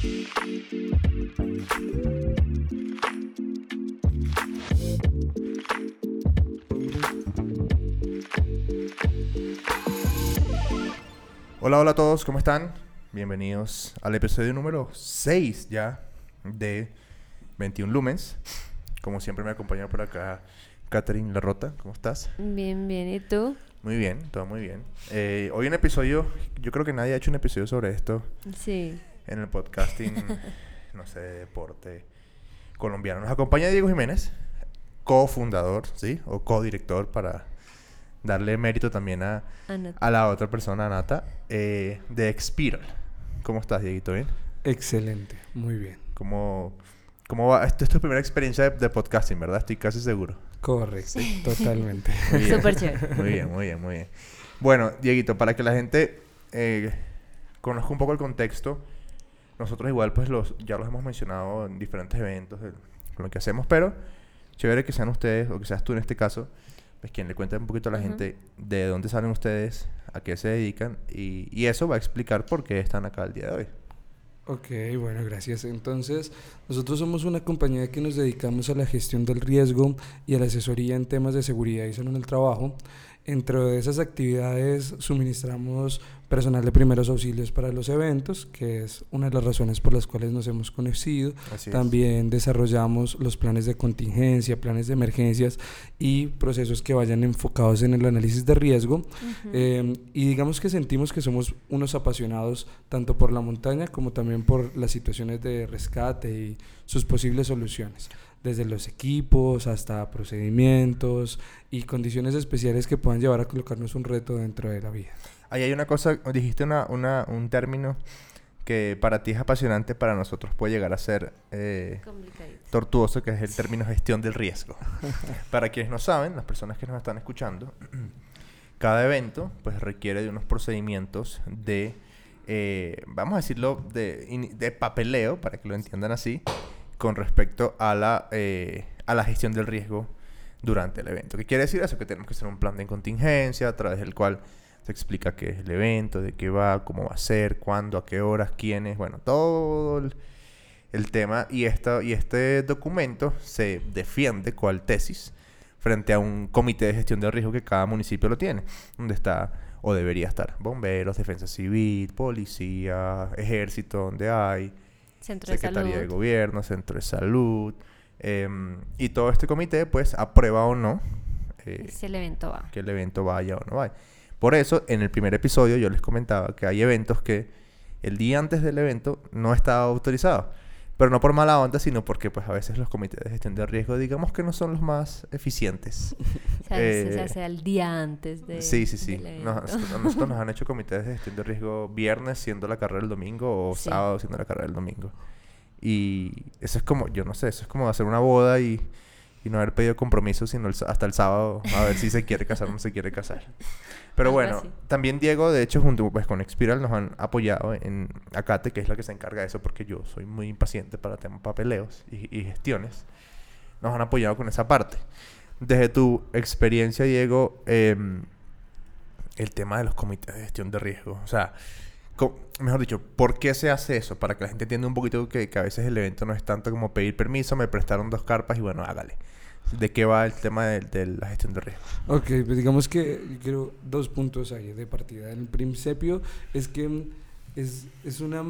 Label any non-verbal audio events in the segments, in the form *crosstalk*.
Hola, hola a todos, ¿cómo están? Bienvenidos al episodio número 6 ya de 21 Lumens. Como siempre me acompaña por acá Catherine Larrota, ¿cómo estás? Bien, bien, ¿y tú? Muy bien, todo muy bien. Eh, hoy un episodio, yo creo que nadie ha hecho un episodio sobre esto Sí. En el podcasting, *laughs* no sé, de deporte colombiano. Nos acompaña Diego Jiménez, cofundador, ¿sí? O codirector para darle mérito también a, a la otra persona, a Nata, eh, de Expiral. ¿Cómo estás, Dieguito? ¿Bien? Excelente, muy bien. ¿Cómo, cómo va? Esto es tu primera experiencia de, de podcasting, ¿verdad? Estoy casi seguro. Correcto, *laughs* totalmente. Súper chévere. Muy bien, muy bien, muy bien. Bueno, Dieguito, para que la gente eh, conozca un poco el contexto, nosotros igual pues los, ya los hemos mencionado en diferentes eventos de- con lo que hacemos, pero chévere que sean ustedes, o que seas tú en este caso, pues quien le cuente un poquito a la Ujú. gente de dónde salen ustedes, a qué se dedican, y, y eso va a explicar por qué están acá el día de hoy. Ok, bueno, gracias. Entonces, nosotros somos una compañía que nos dedicamos a la gestión del riesgo y a la asesoría en temas de seguridad y salud en el trabajo. Entre de esas actividades suministramos personal de primeros auxilios para los eventos, que es una de las razones por las cuales nos hemos conocido. Así es. También desarrollamos los planes de contingencia, planes de emergencias y procesos que vayan enfocados en el análisis de riesgo. Eh, y digamos que sentimos que somos unos apasionados tanto por la montaña como también por las situaciones de rescate y sus posibles soluciones, desde los equipos hasta procedimientos y condiciones especiales que puedan llevar a colocarnos un reto dentro de la vida. Ahí hay una cosa, dijiste una, una, un término que para ti es apasionante, para nosotros puede llegar a ser eh, tortuoso, que es el término gestión del riesgo. *laughs* Para quienes no saben, las personas que nos están escuchando, *clears throat* cada evento pues requiere de unos procedimientos de, eh, vamos a decirlo, de, de papeleo, para que lo entiendan así, con respecto a la, eh, a la gestión del riesgo durante el evento. ¿Qué quiere decir eso? Que tenemos que hacer un plan de contingencia a través del cual se explica qué es el evento, de qué va, cómo va a ser, cuándo, a qué horas, quiénes, bueno, todo el, tema y, esta, y este documento se defiende cual tesis frente a un comité de gestión de riesgo que cada municipio lo tiene, donde está o debería estar bomberos, defensa civil, policía, ejército, donde hay, Centro de Secretaría de. Gobierno, Centro de Salud, em, y todo este comité pues aprueba o no eh, Si el evento va. que el evento vaya o no vaya. Por eso, en el primer episodio yo les comentaba que hay eventos que el día antes del evento no estaba autorizado. Pero no por mala onda, sino porque pues a veces los comités de gestión de riesgo digamos que no son los más eficientes. O *laughs* sea, se- se Eh, hace al día antes de, sí, sí, sí. Nos- a nosotros nos han hecho comités de gestión de riesgo viernes siendo la carrera el domingo o Sí. sábado siendo la carrera el domingo. Y eso es como, yo no sé, eso es como hacer una boda y, y no haber pedido compromiso sino el hasta el sábado a ver si se quiere casar o no se quiere casar. Pero bueno, así. también Diego, de hecho, junto pues, con Expiral nos han apoyado en Acate, que es la que se encarga de eso porque yo soy muy impaciente para temas papeleos y, y gestiones. Nos han apoyado con esa parte. Desde tu experiencia, Diego, em, el tema de los comités de gestión de riesgo. O sea, mejor dicho, ¿por qué se hace eso? Para que la gente entienda un poquito que, que a veces el evento no es tanto como pedir permiso, me prestaron dos carpas y bueno, hágale. ¿De qué va el tema de, de la gestión de riesgo? Ok, pues digamos que yo quiero dos puntos ahí de partida. El principio es que mm, es, es una,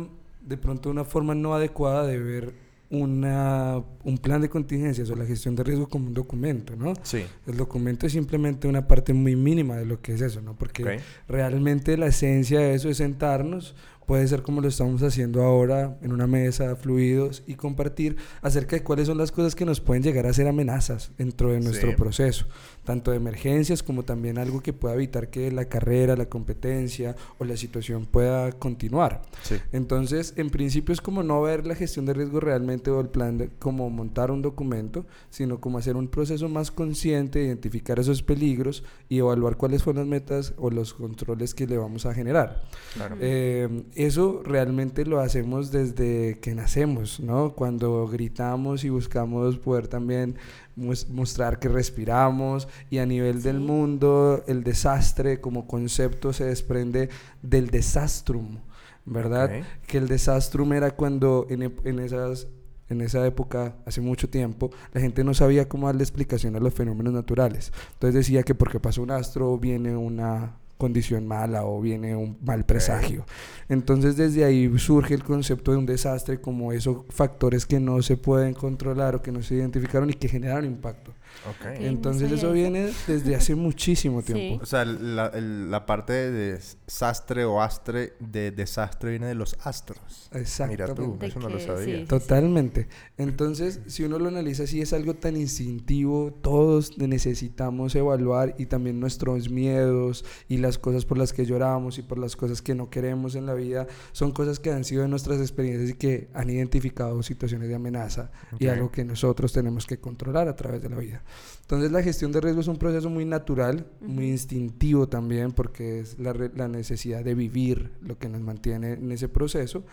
de pronto una forma no adecuada de ver una, un plan de contingencias o la gestión de riesgo como un documento, ¿no? Sí. El documento es simplemente una parte muy mínima de lo que es eso, ¿no? Porque Ok. realmente la esencia de eso es sentarnos, puede ser como lo estamos haciendo ahora en una mesa, fluidos, y compartir acerca de cuáles son las cosas que nos pueden llegar a ser amenazas dentro de nuestro Sí. proceso, tanto de emergencias como también algo que pueda evitar que la carrera, la competencia o la situación pueda continuar. Sí. Entonces, en principio es como no ver la gestión de riesgo realmente o el plan de como montar un documento, sino como hacer un proceso más consciente, identificar esos peligros y evaluar cuáles son las metas o los controles que le vamos a generar. Claro. Eh, eso realmente lo hacemos desde que nacemos, ¿no? Cuando gritamos y buscamos poder también mostrar que respiramos y a nivel del mundo el desastre como concepto se desprende del desastrum. ¿verdad? Que el desastrum era cuando en, en esas en esa época, hace mucho tiempo, la gente no sabía cómo darle explicación a los fenómenos naturales. Entonces decía que porque pasa un astro viene una condición mala o viene un mal presagio. Entonces desde ahí surge el concepto de un desastre como esos factores que no se pueden controlar o que no se identificaron y que generan impacto. Ok. Ok. no Entonces eso viene desde hace *laughs* muchísimo Sí. tiempo. O sea, la, el- la parte de desastre o astre de desastre viene de los astros. Mira tú, eso no lo sabía. sí, sí, sí. Totalmente. Entonces, si uno lo analiza así, es algo tan instintivo, todos necesitamos evaluar y también nuestros miedos y las cosas por las que lloramos y por las cosas que no queremos en la vida, son cosas que han sido de nuestras experiencias y que han identificado situaciones de amenaza y Ok. algo que nosotros tenemos que controlar a través de la vida. Entonces, la gestión de riesgo es un proceso muy natural, muy Ujú. instintivo también, porque es la, la necesidad de vivir lo que nos mantiene en ese proceso.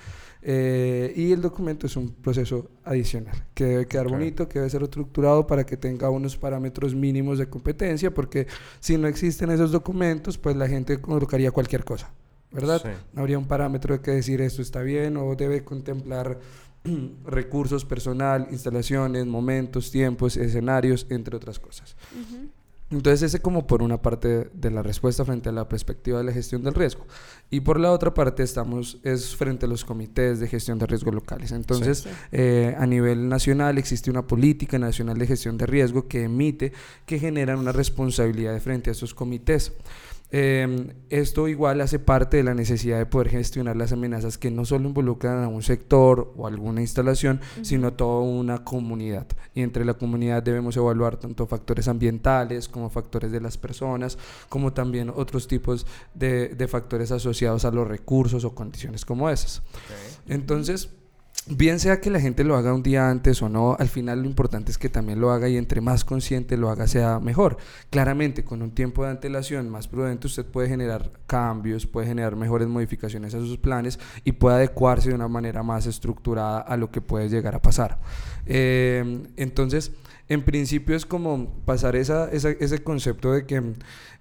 Eh, y el documento es un proceso adicional, que debe quedar Ok. bonito, que debe ser estructurado para que tenga unos parámetros mínimos de competencia, porque si no existen esos documentos, pues la gente colocaría cualquier cosa, ¿verdad? Sí. No habría un parámetro de que decir esto está bien o debe contemplar *clears throat* recursos personal, instalaciones, momentos, tiempos, escenarios, entre otras cosas. Ujú. Entonces ese como por una parte de la respuesta frente a la perspectiva de la gestión del riesgo. Y por la otra parte estamos es frente a los comités de gestión de riesgo locales. Entonces Sí. eh, a nivel nacional existe una política nacional de gestión de riesgo que emite que generan una responsabilidad de frente a estos comités. Eh, esto igual hace parte de la necesidad de poder gestionar las amenazas que no solo involucran a un sector o alguna instalación, sino a toda una comunidad. Y entre la comunidad debemos evaluar tanto factores ambientales como factores de las personas, como también otros tipos de, de factores asociados a los recursos o condiciones como esas. Entonces, bien sea que la gente lo haga un día antes o no, al final lo importante es que también lo haga y entre más consciente lo haga sea mejor. Claramente, con un tiempo de antelación más prudente, usted puede generar cambios, puede generar mejores modificaciones a sus planes y puede adecuarse de una manera más estructurada a lo que puede llegar a pasar. Eh, entonces, en principio es como pasar esa, esa- ese concepto de que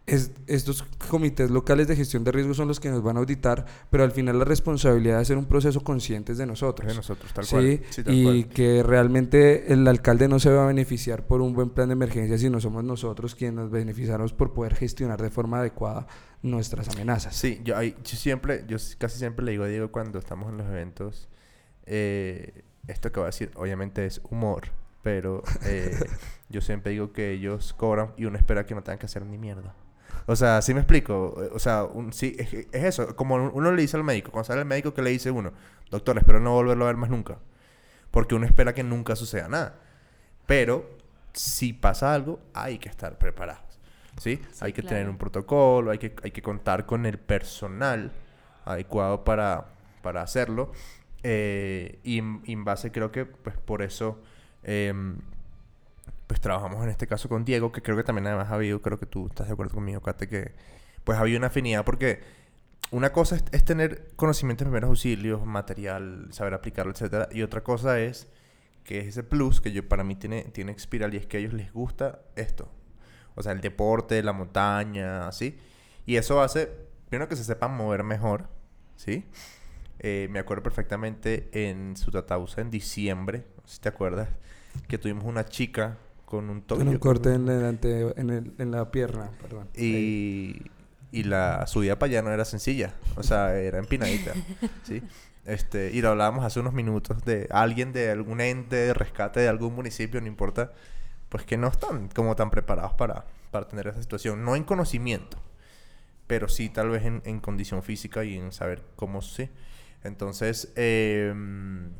es- estos comités locales de gestión de riesgo son los que nos van a auditar, pero al final la responsabilidad de hacer un proceso consciente es de nosotros. De nosotros, tal Sí, cual. Sí, tal y cual. que realmente el alcalde no se va a beneficiar por un buen plan de emergencia, sino somos nosotros quienes nos beneficiamos por poder gestionar de forma adecuada nuestras amenazas. Sí, yo, yo siempre, yo casi siempre le digo a Diego cuando estamos en los eventos, eh, esto que voy a decir obviamente es humor, pero eh, *laughs* yo siempre digo que ellos cobran y uno espera que no tengan que hacer ni mierda. O sea, sí me explico. O sea, un, sí, es, es eso. Como uno le dice al médico, cuando sale el médico, que le dice uno? Doctor, espero no volverlo a ver más nunca. Porque uno espera que nunca suceda nada. Pero si pasa algo, hay que estar preparados. ¿Sí? Sí, hay que claro. tener un protocolo, hay que, hay que contar con el personal adecuado para, para hacerlo. Eh, y, en- y en base creo que pues por eso em, pues trabajamos en este caso con Diego, que creo que también además ha habido, creo que tú estás de acuerdo conmigo, Kate, que pues ha habido una afinidad porque una cosa es, tener conocimientos de primeros auxilios, material, saber aplicarlo, etcétera, y otra cosa es que es ese plus que yo para mí tiene, tiene Expiral y es que a ellos les gusta esto. O sea, el deporte, la montaña, así. Y eso hace, primero que se sepan mover mejor, ¿sí? Eh, me acuerdo perfectamente en Sutatausa en diciembre, si te acuerdas, que tuvimos una chica con un tobillo. Con un corte en, el ante- en, el- en la pierna, perdón. Y, y la subida para allá no era sencilla, o sea, era empinadita, *laughs* ¿sí? Este, y lo hablábamos hace unos minutos de alguien de algún ente de rescate de algún municipio, no importa, pues que no están como tan preparados para, para tener esa situación, no en conocimiento, pero sí tal vez en, en condición física y en saber cómo sí. Entonces, em,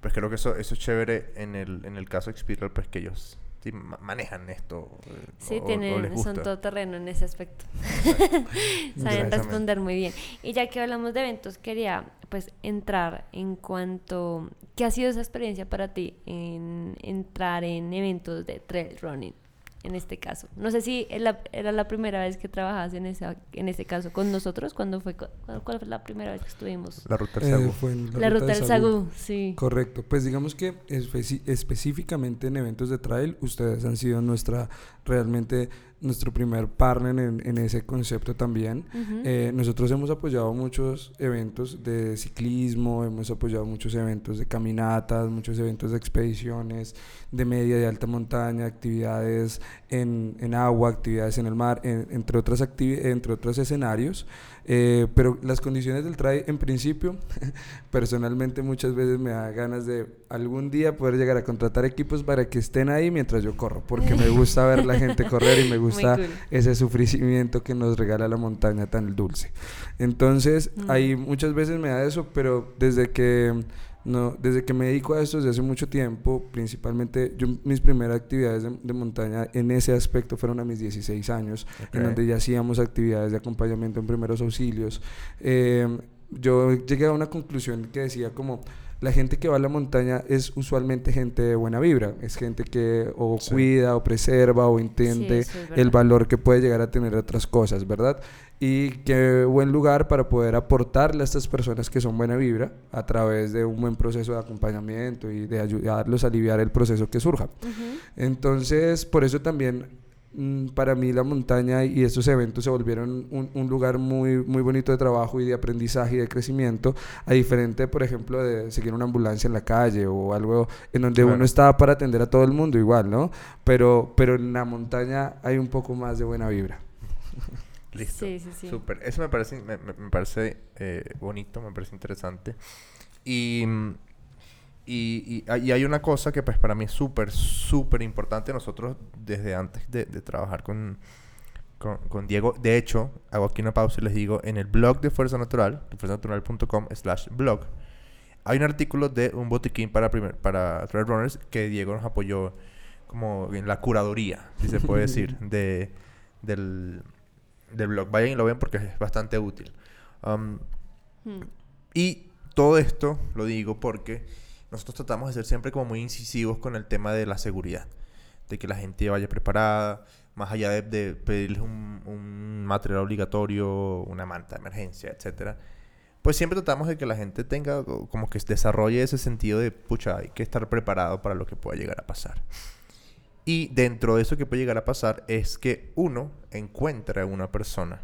pues creo que eso, eso es chévere en el, en el caso de Expiral, pues que ellos sí, ma- manejan esto. eh, Sí, o- tienen, son gusta. todoterreno en ese aspecto. *laughs* Saben responder muy bien. Y ya que hablamos de eventos, quería pues entrar en cuanto... ¿Qué ha sido esa experiencia para ti en entrar en eventos de trail running? En este caso. No sé si la- era la primera vez que trabajabas en, esa, en ese caso con nosotros. ¿Cuándo fue, cu- cuál, cuál fue la primera vez que estuvimos? La ruta del Eh, Sagu. fue en La, ruta del Sagú, sí. Correcto. Pues digamos que específicamente en eventos de trail, ustedes han sido nuestra, realmente nuestro primer partner en, en ese concepto también. Eh, nosotros hemos apoyado muchos eventos de ciclismo, hemos apoyado muchos eventos de caminatas, muchos eventos de expediciones, de media y alta montaña, actividades en, en agua, actividades en el mar, en- entre, otras entre otros escenarios. Eh, pero las condiciones del trail, en principio, *laughs* personalmente muchas veces me da ganas de algún día poder llegar a contratar equipos para que estén ahí mientras yo corro, porque me gusta ver la gente correr y me *laughs* gusta cool. ese sufrimiento que nos regala la montaña tan dulce. Entonces, Mm. ahí muchas veces me da eso, pero desde que no, desde que me dedico a esto desde hace mucho tiempo, principalmente yo mis primeras actividades de, de montaña en ese aspecto fueron a mis 16 años, en Ok. donde ya hacíamos actividades de acompañamiento en primeros auxilios. Eh, yo llegué a una conclusión que decía como la gente que va a la montaña es usualmente gente de buena vibra, es gente que o Sí. cuida o preserva o entiende es el valor que puede llegar a tener otras cosas, ¿verdad? Y qué buen lugar para poder aportarle a estas personas que son buena vibra a través de un buen proceso de acompañamiento y de ayudarlos a aliviar el proceso que surja. Entonces, por eso también mm, para mí la montaña y estos eventos se volvieron un, un lugar muy, muy bonito de trabajo y de aprendizaje y de crecimiento, a diferente, por ejemplo, de seguir una ambulancia en la calle o algo en donde Claro. uno está para atender a todo el mundo igual, ¿no? Pero, pero en la montaña hay un poco más de buena vibra. *laughs* Listo. Sí, sí, sí. Súper. Eso me parece, me, me- parece eh, bonito, me parece interesante. Y, y, y hay- y hay una cosa que pues para mí es súper, súper importante. Nosotros desde antes de, de trabajar con, con, con Diego, de hecho, hago aquí una pausa y les digo, en el blog de Fuerza Natural, fuerzanatural.com slash blog, hay un artículo de un botiquín para, primer, para trail runners que Diego nos apoyó como en la curaduría, si se puede decir, *laughs* de, del, del blog. Vayan y lo ven porque es bastante útil. Um, Mm. y todo esto lo digo porque nosotros tratamos de ser siempre como muy incisivos con el tema de la seguridad. De que la gente vaya preparada, más allá de, de pedirles un, un material obligatorio, una manta de emergencia, etcétera. Pues siempre tratamos de que la gente tenga co- como que desarrolle ese sentido de, pucha, hay que estar preparado para lo que pueda llegar a pasar. Y dentro de eso que puede llegar a pasar es que uno encuentra a una persona,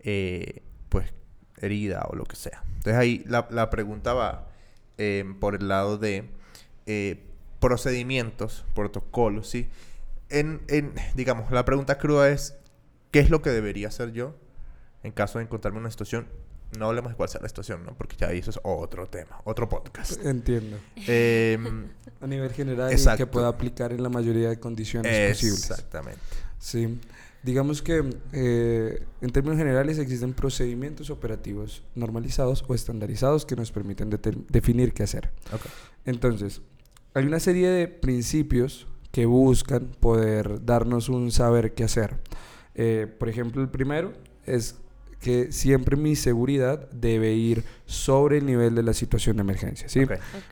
eh, pues, herida o lo que sea. Entonces ahí la, la pregunta va eh, por el lado de eh, procedimientos, protocolos, ¿sí? En, en, digamos, la pregunta cruda es, ¿qué es lo que debería hacer yo en caso de encontrarme en una situación? No hablemos de cuál sea la situación, ¿no? Porque ya eso es otro tema, otro podcast. Entiendo. Em, A nivel general y que pueda aplicar en la mayoría de condiciones posibles. exactamente. Sí. Digamos que eh, en términos generales existen procedimientos operativos normalizados o estandarizados que nos permiten definir qué hacer. Ok. Entonces, hay una serie de principios que buscan poder darnos un saber qué hacer. Eh, por ejemplo, el primero es que siempre mi seguridad debe ir sobre el nivel de la situación de emergencia, ¿sí?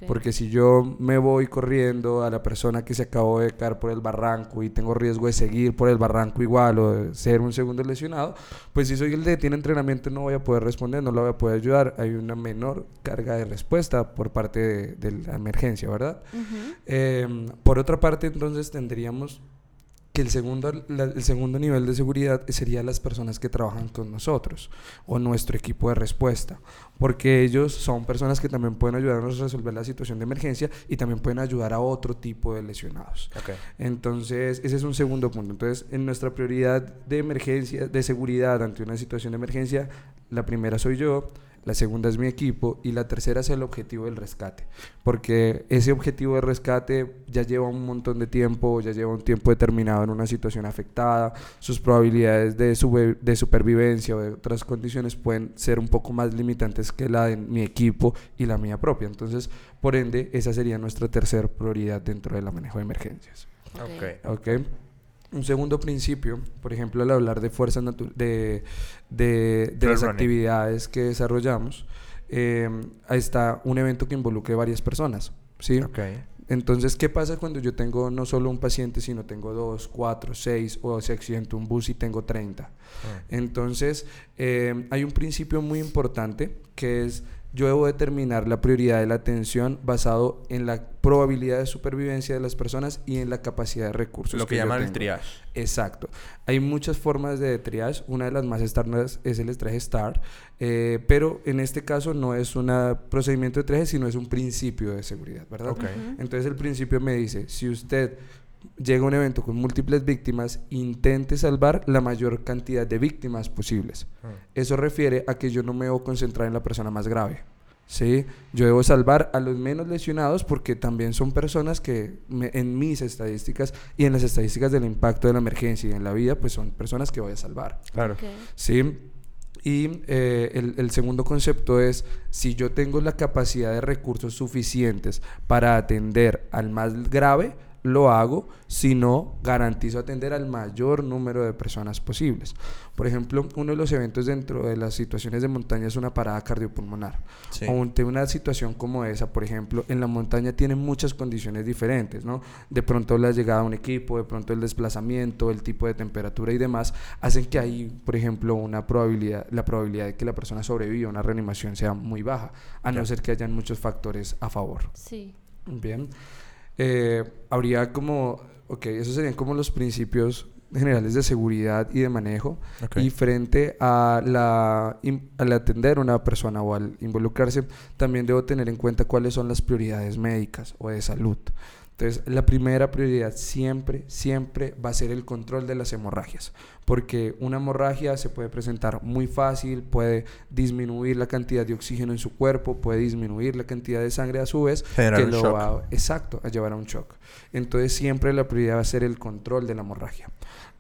Porque si yo me voy corriendo a la persona que se acabó de caer por el barranco y tengo riesgo de seguir por el barranco igual o de ser un segundo lesionado, pues si soy el que tiene entrenamiento no voy a poder responder, no lo voy a poder ayudar. Hay una menor carga de respuesta por parte de, de la emergencia, ¿verdad? Eh, por otra parte, entonces tendríamos que el segundo, la- el segundo nivel de seguridad sería las personas que trabajan con nosotros o nuestro equipo de respuesta, porque ellos son personas que también pueden ayudarnos a resolver la situación de emergencia y también pueden ayudar a otro tipo de lesionados. Ok. Entonces, ese es un segundo punto. Entonces, en nuestra prioridad de emergencia, de seguridad ante una situación de emergencia, la primera soy yo, la segunda es mi equipo y la tercera es el objetivo del rescate. Porque ese objetivo de rescate ya lleva un montón de tiempo, ya lleva un tiempo determinado en una situación afectada, sus probabilidades de, sube- de supervivencia o de otras condiciones pueden ser un poco más limitantes que la de mi equipo y la mía propia. Entonces, por ende, esa sería nuestra tercera prioridad dentro del manejo de emergencias. Ok. ¿Ok? Un segundo principio, por ejemplo, al hablar de fuerzas de, de, de las running. actividades que desarrollamos, eh, ahí está un evento que involucre varias personas, ¿sí? Ok. Entonces, ¿qué pasa cuando yo tengo no solo un paciente, sino tengo dos, cuatro, seis, o se accidenta un bus y tengo 30? Ah. Entonces, eh, hay un principio muy importante que es yo debo determinar la prioridad de la atención basado en la probabilidad de supervivencia de las personas y en la capacidad de recursos. Lo que, yo llaman el triage. Exacto. Hay muchas formas de triage. Una de las más estándares es el triage STAR, eh, pero en este caso no es un procedimiento de triage, sino es un principio de seguridad, ¿verdad? Ok. Entonces el principio me dice, si usted llega a un evento con múltiples víctimas, intente salvar la mayor cantidad de víctimas posibles. Ah. Eso refiere a que yo no me debo concentrar en la persona más grave. ¿sí? Yo debo salvar a los menos lesionados porque también son personas que me- en mis estadísticas y en las estadísticas del impacto de la emergencia y en la vida, pues son personas que voy a salvar. Claro. ¿sí? Y eh, el, el segundo concepto es, si yo tengo la capacidad de recursos suficientes para atender al más grave, lo hago, si no, garantizo atender al mayor número de personas posibles. Por ejemplo, uno de los eventos dentro de las situaciones de montaña es una parada cardiopulmonar. Sí. O ante una situación como esa, por ejemplo, en la montaña tiene muchas condiciones diferentes, ¿no? De pronto la llegada a un equipo, de pronto el desplazamiento, el tipo de temperatura y demás, hacen que ahí, por ejemplo, una probabilidad, la probabilidad de que la persona sobreviva a una reanimación sea muy baja, a no ser que hayan muchos factores a favor. Sí. Bien. Eh, habría como, ok, esos serían como los principios generales de seguridad y de manejo. Y frente a la, al atender a una persona o al involucrarse, también debo tener en cuenta cuáles son las prioridades médicas o de salud. Entonces, la primera prioridad siempre, siempre va a ser el control de las hemorragias, porque una hemorragia se puede presentar muy fácil, puede disminuir la cantidad de oxígeno en su cuerpo, puede disminuir la cantidad de sangre a su vez, Generar que un lo shock. va, exacto, a llevar a un shock. Entonces, siempre la prioridad va a ser el control de la hemorragia.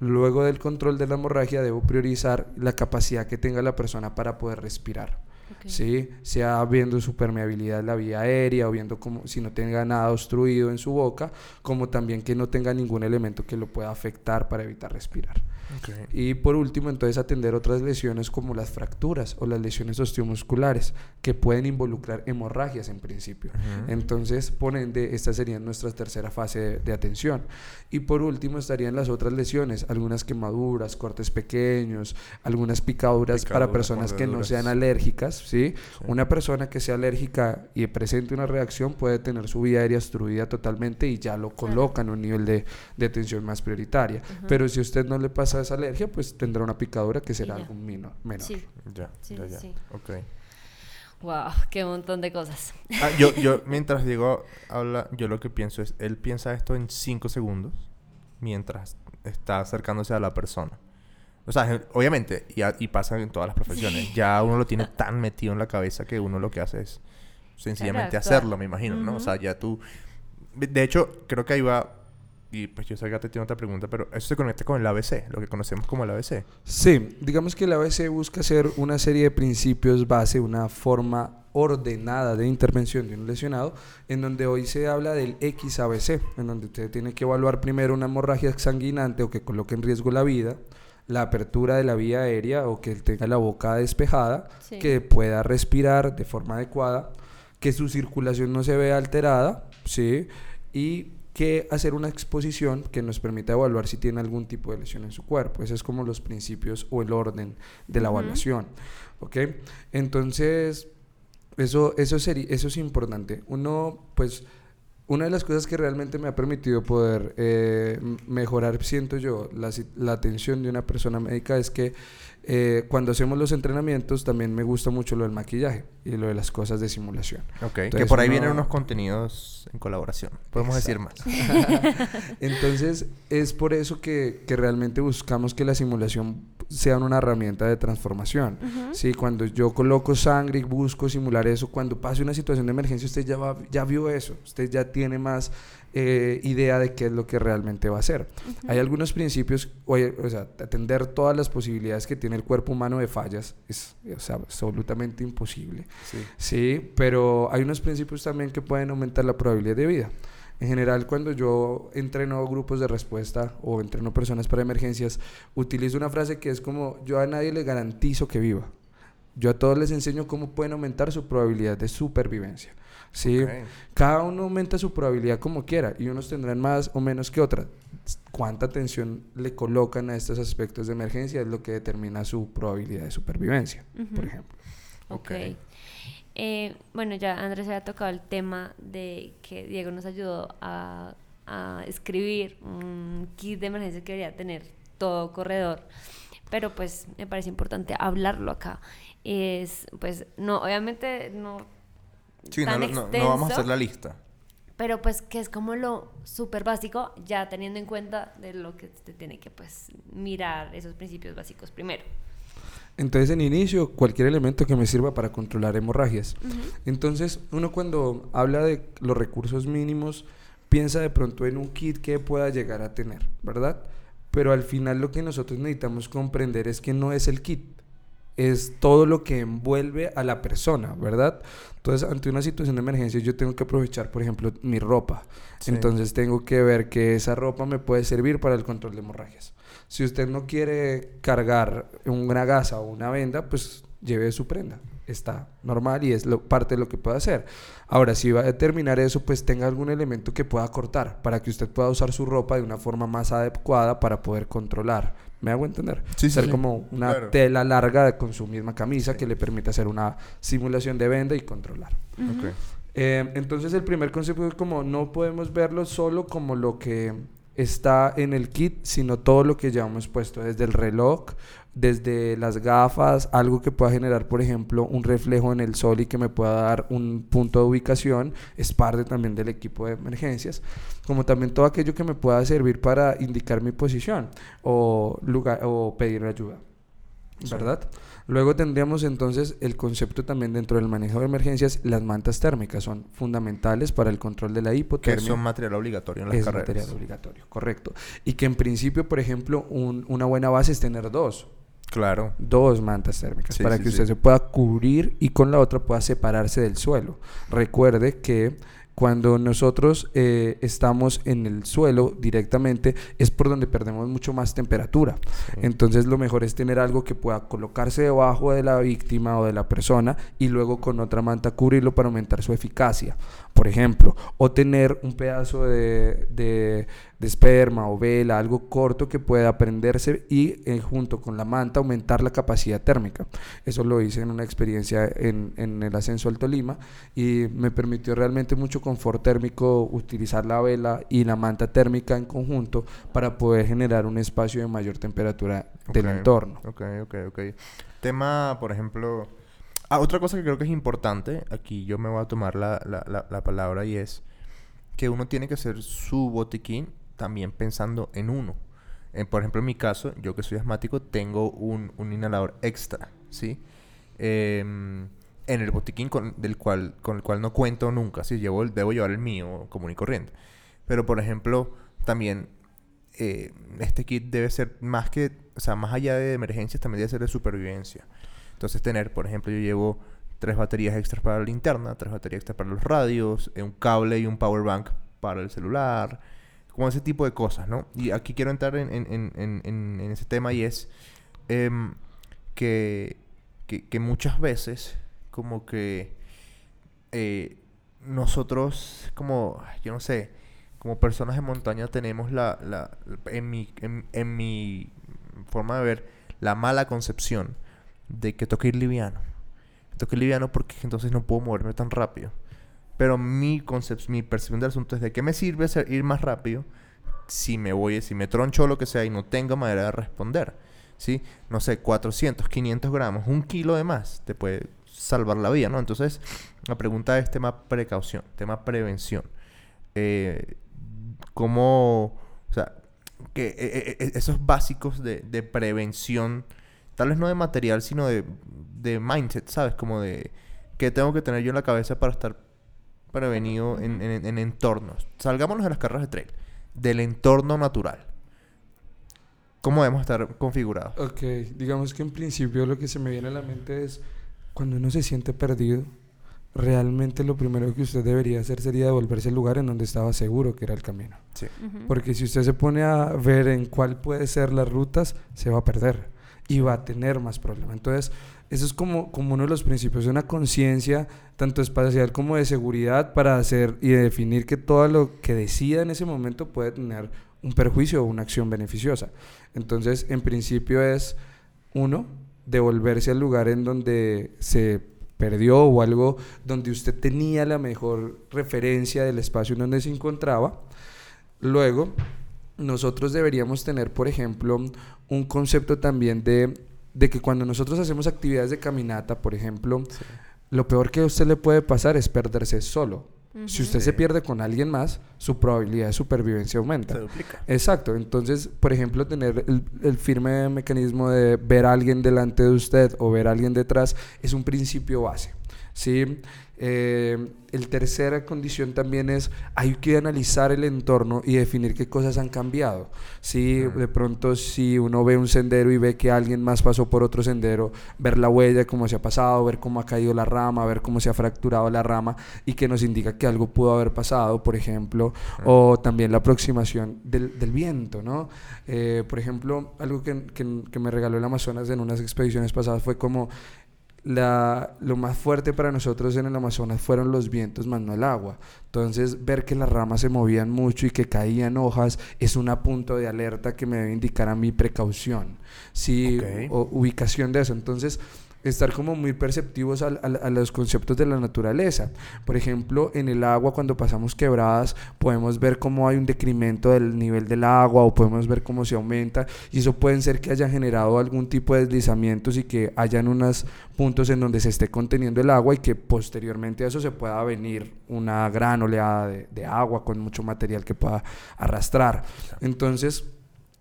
Luego del control de la hemorragia, debo priorizar la capacidad que tenga la persona para poder respirar. ¿Sí? Sea viendo su permeabilidad en la vía aérea o viendo como si no tenga nada obstruido en su boca, como también que no tenga ningún elemento que lo pueda afectar para evitar respirar. Ok. Y por último, entonces atender otras lesiones como las fracturas o las lesiones osteomusculares que pueden involucrar hemorragias en principio. Ujú. Entonces, por ende, esta sería nuestra tercera fase de, de atención. Y por último estarían las otras lesiones, algunas quemaduras, cortes pequeños, algunas picaduras para Picaduras, personas que no sean alérgicas, ¿sí? Sí. Una persona que sea alérgica y presente una reacción puede tener su vía aérea obstruida totalmente y ya lo coloca en un nivel de, de atención más prioritaria. Ajá. Pero si a usted no le pasa esa alergia, pues tendrá una picadura que será ya. algo mino- menor. Sí. Ya, Sí, ya, ya. sí. Ok. Wow, qué montón de cosas. Ah, yo, yo, *laughs* mientras Diego habla, yo lo que pienso es, él piensa esto en 5 segundos mientras está acercándose a la persona. O sea, obviamente, y, a- y pasa en todas las profesiones. Ya uno lo tiene *laughs* tan metido en la cabeza que uno lo que hace es sencillamente hacerlo, me imagino, ¿no? O Ujú. sea, ya tú... De hecho, creo que ahí va... Y pues yo sé que te tiene otra pregunta, pero eso se conecta con el ABC, lo que conocemos como el ABC. Sí, digamos que el ABC busca hacer una serie de principios base, una forma ordenada de intervención de un lesionado, en donde hoy se habla del XABC, en donde usted tiene que evaluar primero una hemorragia sanguinante o que coloque en riesgo la vida, la apertura de la vía aérea o que él tenga la boca despejada, Sí. que pueda respirar de forma adecuada, que su circulación no se vea alterada, ¿sí? Y que hacer una exposición que nos permita evaluar si tiene algún tipo de lesión en su cuerpo. Esos es como los principios o el orden de la evaluación, ¿ok? Entonces, eso, eso, sería, eso es importante. Uno, pues, una de las cosas que realmente me ha permitido poder eh, mejorar, siento yo, la, la atención de una persona médica es que eh, cuando hacemos los entrenamientos también me gusta mucho lo del maquillaje y lo de las cosas de simulación. Ok. que por ahí uno- vienen unos contenidos en colaboración. Podemos decir más. *laughs* *laughs* Entonces, es por eso que, que realmente buscamos que la simulación sea una herramienta de transformación. Ujú. Sí, cuando yo coloco sangre y busco simular eso, cuando pase una situación de emergencia, usted ya, va- ya vio eso, usted ya tiene más eh, idea de qué es lo que realmente va a hacer. Hay algunos principios, oye, o sea, atender todas las posibilidades que tiene el cuerpo humano de fallas es o sea, absolutamente imposible. Sí. Sí, pero hay unos principios también que pueden aumentar la probabilidad de vida. En general, cuando yo entreno grupos de respuesta o entreno personas para emergencias, utilizo una frase que es como, yo a nadie le garantizo que viva. Yo a todos les enseño cómo pueden aumentar su probabilidad de supervivencia. ¿sí? Ok. Cada uno aumenta su probabilidad como quiera y unos tendrán más o menos que otras. Cuánta atención le colocan a estos aspectos de emergencia es lo que determina su probabilidad de supervivencia, por Ujú. ejemplo. Ok. Ok. Eh, bueno, ya Andrés había tocado el tema de que Diego nos ayudó a, a escribir un kit de emergencia que debería tener todo corredor, pero pues me parece importante hablarlo acá. Es, pues, no, obviamente no Sí, tan no, no, no extenso, vamos a hacer la lista. pero pues que es como lo súper básico, ya teniendo en cuenta de lo que se tiene que pues mirar esos principios básicos primero. Entonces, en inicio, cualquier elemento que me sirva para controlar hemorragias. Entonces, uno cuando habla de los recursos mínimos, piensa de pronto en un kit que pueda llegar a tener, ¿verdad? Pero al final lo que nosotros necesitamos comprender es que no es el kit, es todo lo que envuelve a la persona, ¿verdad? Entonces, ante una situación de emergencia, yo tengo que aprovechar, por ejemplo, mi ropa. Sí. Entonces, tengo que ver que esa ropa me puede servir para el control de hemorragias. Si usted no quiere cargar una gasa o una venda, pues lleve su prenda. Está normal y es lo- parte de lo que puede hacer. Ahora, si va a determinar eso, pues tenga algún elemento que pueda cortar para que usted pueda usar su ropa de una forma más adecuada para poder controlar. ¿Me hago entender? Sí, sí, Ser sí. como una Claro. tela larga con su misma camisa que le permite hacer una simulación de venda y controlar. Ok. Eh, entonces el primer concepto es como no podemos verlo solo como lo que está en el kit, sino todo lo que llevamos puesto, desde el reloj, desde las gafas, algo que pueda generar, por ejemplo, un reflejo en el sol y que me pueda dar un punto de ubicación, es parte también del equipo de emergencias, como también todo aquello que me pueda servir para indicar mi posición o, lugar, o pedir ayuda. ¿verdad? Luego tendríamos entonces el concepto también dentro del manejo de emergencias, las mantas térmicas son fundamentales para el control de la Que hipotermia. son material obligatorio en las es carreras. material obligatorio, correcto. Y que en principio, por ejemplo, un- una buena base es tener dos, Claro. dos mantas térmicas Sí, para sí, que sí. usted se pueda cubrir y con la otra pueda separarse del suelo. Recuerde que cuando nosotros eh, estamos en el suelo directamente es por donde perdemos mucho más temperatura. Sí. Entonces lo mejor es tener algo que pueda colocarse debajo de la víctima o de la persona y luego con otra manta cubrirlo para aumentar su eficacia. Por ejemplo, o tener un pedazo de, de- de esperma o vela, algo corto que pueda prenderse y eh, junto con la manta aumentar la capacidad térmica. Eso lo hice en una experiencia en, en el ascenso al Tolima y me permitió realmente mucho confort térmico utilizar la vela y la manta térmica en conjunto para poder generar un espacio de mayor temperatura del Ok, entorno. Ok, ok, ok. Tema, por ejemplo... Ah, otra cosa que creo que es importante, aquí yo me voy a tomar la, la, la, la palabra y es que uno tiene que hacer su botiquín también pensando en uno. Eh, por ejemplo, en mi caso, yo que soy asmático, tengo un, un inhalador extra, ¿sí? Em, en el botiquín con, del cual, con el cual no cuento nunca, ¿sí? Llevo, el- debo llevar el mío común y corriente. Pero, por ejemplo, también eh, este kit debe ser más que, o sea, más allá de emergencias, también debe ser de supervivencia. Entonces, tener, por ejemplo, yo llevo tres baterías extras para la linterna, tres baterías extras para los radios, eh, un cable y un power bank para el celular, como ese tipo de cosas, ¿no? Y aquí quiero entrar en, en- en- en- ese tema y es em, que, que, muchas veces, como que eh, nosotros, como, yo no sé, como personas de montaña tenemos la, la en, mi, en mi forma de ver, la mala concepción de que toca ir liviano. Toca ir liviano porque entonces no puedo moverme tan rápido. Pero mi concep- mi percepción del asunto es de qué me sirve hacer- ir más rápido si me voy, si me troncho o lo que sea y no tengo manera de responder. ¿Sí? No sé, 400, 500 gramos, un kilo de más te puede salvar la vida, ¿no? Entonces, la pregunta es tema precaución, tema prevención. Eh, ¿Cómo, o sea, que eh, eh, esos básicos de, de prevención, tal vez no de material, sino de, de mindset, ¿sabes? Como de qué tengo que tener yo en la cabeza para estar prevenido en, en- en entornos. Salgámonos de las carreras de trail, del entorno natural. ¿Cómo debemos estar configurados? Ok, digamos que en principio lo que se me viene a la mente es cuando uno se siente perdido, realmente lo primero que usted debería hacer sería devolverse al lugar en donde estaba seguro que era el camino. Sí. Ujú. Porque si usted se pone a ver en cuál puede ser las rutas, se va a perder y va a tener más problemas. Entonces, eso es como, como uno de los principios de una conciencia, tanto espacial como de seguridad, para hacer y definir que todo lo que decida en ese momento puede tener un perjuicio o una acción beneficiosa. Entonces, en principio es, uno, devolverse al lugar en donde se perdió o algo donde usted tenía la mejor referencia del espacio en donde se encontraba. Luego, nosotros deberíamos tener, por ejemplo, un concepto también de, de que cuando nosotros hacemos actividades de caminata, por ejemplo, lo peor que a usted le puede pasar es perderse solo. Si usted se pierde con alguien más, su probabilidad de supervivencia aumenta. Se duplica. Exacto. Entonces, por ejemplo, tener el, el firme mecanismo de ver a alguien delante de usted o ver a alguien detrás es un principio base. ¿sí? Eh, el tercera condición también es hay que analizar el entorno y definir qué cosas han cambiado. Si de pronto si uno ve un sendero y ve que alguien más pasó por otro sendero, ver la huella, cómo se ha pasado, ver cómo ha caído la rama, ver cómo se ha fracturado la rama y que nos indica que algo pudo haber pasado, por ejemplo, o también la aproximación del, del viento, ¿no? Eh, por ejemplo, algo que, que, que me regaló el Amazonas en unas expediciones pasadas fue como la, lo más fuerte para nosotros en el Amazonas fueron los vientos, más no el agua. Entonces, ver que las ramas se movían mucho y que caían hojas es un punto de alerta que me debe indicar a mi precaución, sí, o ubicación de eso. Entonces, estar como muy perceptivos a, los conceptos de la naturaleza. Por ejemplo, en el agua, cuando pasamos quebradas, podemos ver cómo hay un decremento del nivel del agua o podemos ver cómo se aumenta y eso pueden ser que haya generado algún tipo de deslizamientos y que hayan unos puntos en donde se esté conteniendo el agua y que posteriormente a eso se pueda venir una gran oleada de, de agua con mucho material que pueda arrastrar. Entonces,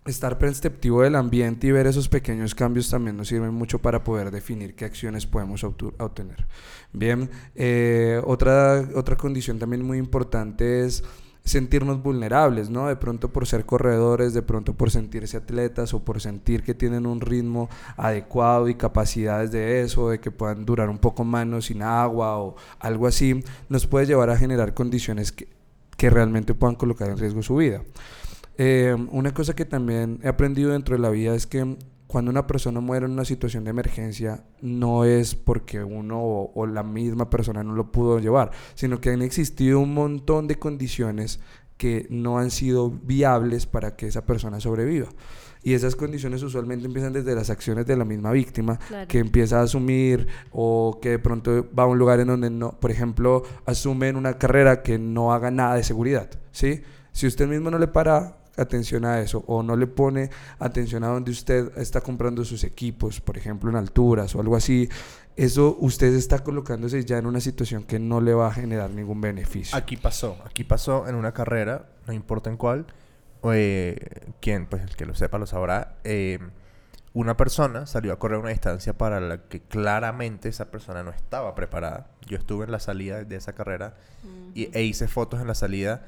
estar perceptivo del ambiente y ver esos pequeños cambios también nos sirven mucho para poder definir qué acciones podemos obtener. Bien, eh, otra, otra condición también muy importante es sentirnos vulnerables, ¿no? De pronto por ser corredores, de pronto por sentirse atletas o por sentir que tienen un ritmo adecuado y capacidades de eso, de que puedan durar un poco menos sin agua o algo así, nos puede llevar a generar condiciones que, que realmente puedan colocar en riesgo su vida. Eh, una cosa que también he aprendido dentro de la vida es que cuando una persona muere en una situación de emergencia, no es porque uno o, o la misma persona no lo pudo llevar, sino que han existido un montón de condiciones que no han sido viables para que esa persona sobreviva. Y esas condiciones usualmente empiezan desde las acciones de la misma víctima, Claro. que empieza a asumir o que de pronto va a un lugar en donde no, por ejemplo, asume en una carrera que no haga nada de seguridad, ¿sí? Si usted mismo no le para atención a eso o no le pone atención a donde usted está comprando sus equipos, por ejemplo, en alturas o algo así, eso usted está colocándose ya en una situación que no le va a generar ningún beneficio. Aquí pasó, aquí pasó en una carrera, no importa en cuál, eh, quien, pues el que lo sepa lo sabrá, eh, una persona salió a correr una distancia para la que claramente esa persona no estaba preparada. Yo estuve en la salida de esa carrera y, e hice fotos en la salida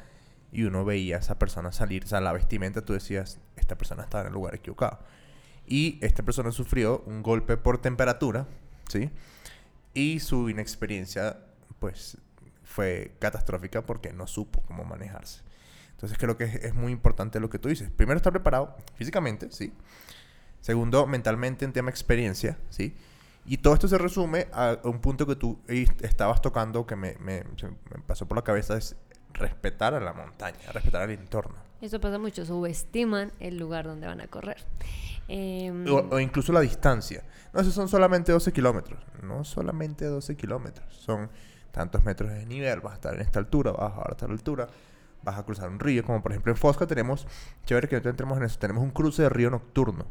y uno veía a esa persona salir, o sea, la vestimenta, tú decías, esta persona estaba en el lugar equivocado. Y esta persona sufrió un golpe por temperatura, ¿sí? Y su inexperiencia, pues, fue catastrófica porque no supo cómo manejarse. Entonces creo que es, muy importante lo que tú dices. Primero, estar preparado físicamente, ¿sí? Segundo, mentalmente en tema experiencia, ¿sí? Y todo esto se resume a un punto que tú estabas tocando que me, me pasó por la cabeza, es respetar a la montaña, respetar el entorno. Eso pasa mucho, subestiman el lugar donde van a correr. Em, O, o incluso la distancia. No, esos son solamente 12 kilómetros. No solamente 12 kilómetros. Son tantos metros de nivel. Vas a estar en esta altura, vas a bajar a tal altura. Vas a cruzar un río. Como por ejemplo en Fosca tenemos... Chévere que no entremos en eso. Tenemos un cruce de río nocturno.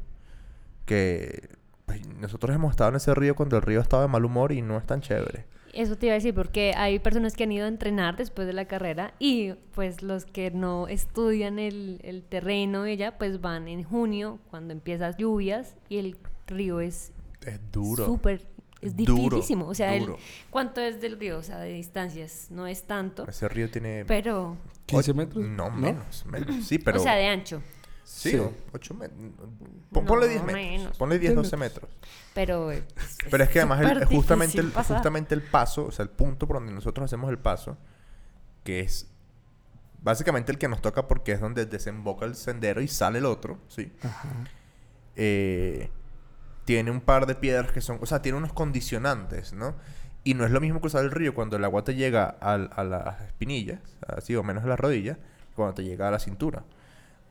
Que... pues, nosotros hemos estado en ese río cuando el río estaba de mal humor y no es tan chévere. Eso te iba a decir, porque hay personas que han ido a entrenar después de la carrera y pues los que no estudian el, el terreno, ella, pues van en junio, cuando empiezan lluvias y el río es Es duro. súper, es dificilísimo. O sea, el- duro. ¿cuánto es del río? O sea, de distancias, no es tanto, Ese río tiene... pero, 15 och- metros. No, menos, menos. Sí, pero... o sea, de ancho. Sí, Sí. 8 metros. Ponle No, 10 metros. menos. Ponle 10, 12 metros. Pero, eh, *laughs* Pero es que además el- justamente, el, pasar. justamente el paso, o sea, el punto por donde nosotros hacemos el paso, que es básicamente el que nos toca porque es donde desemboca el sendero y sale el otro, ¿sí? Ajá. Eh, tiene un par de piedras que son, o sea, tiene unos condicionantes, ¿no? Y no es lo mismo cruzar el río cuando el agua te llega al- a las espinillas, así o menos a las rodillas, que cuando te llega a la cintura.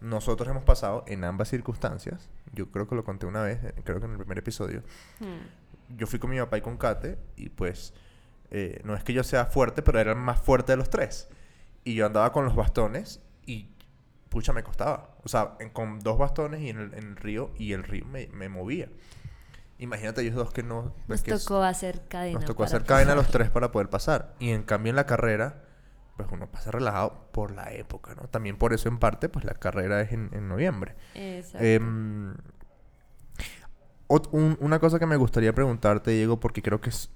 Nosotros hemos pasado en ambas circunstancias, yo creo que lo conté una vez, eh, creo que en el primer episodio, Hmm. yo fui con mi papá y con Kate y pues eh, no es que yo sea fuerte, pero era el más fuerte de los tres. Y yo andaba con los bastones y pucha, me costaba. O sea, en- con dos bastones y en el, en el río y el río me, me movía. Imagínate ellos dos que no... Nos pues, que tocó hacer cadena. nos tocó hacer cadena los pasar. tres para poder pasar. Y en cambio en la carrera, pues uno pasa relajado por la época, ¿no? También por eso en parte, pues la carrera es en, en noviembre. Exacto. Ot- un- una cosa que me gustaría preguntarte, Diego, porque creo que es,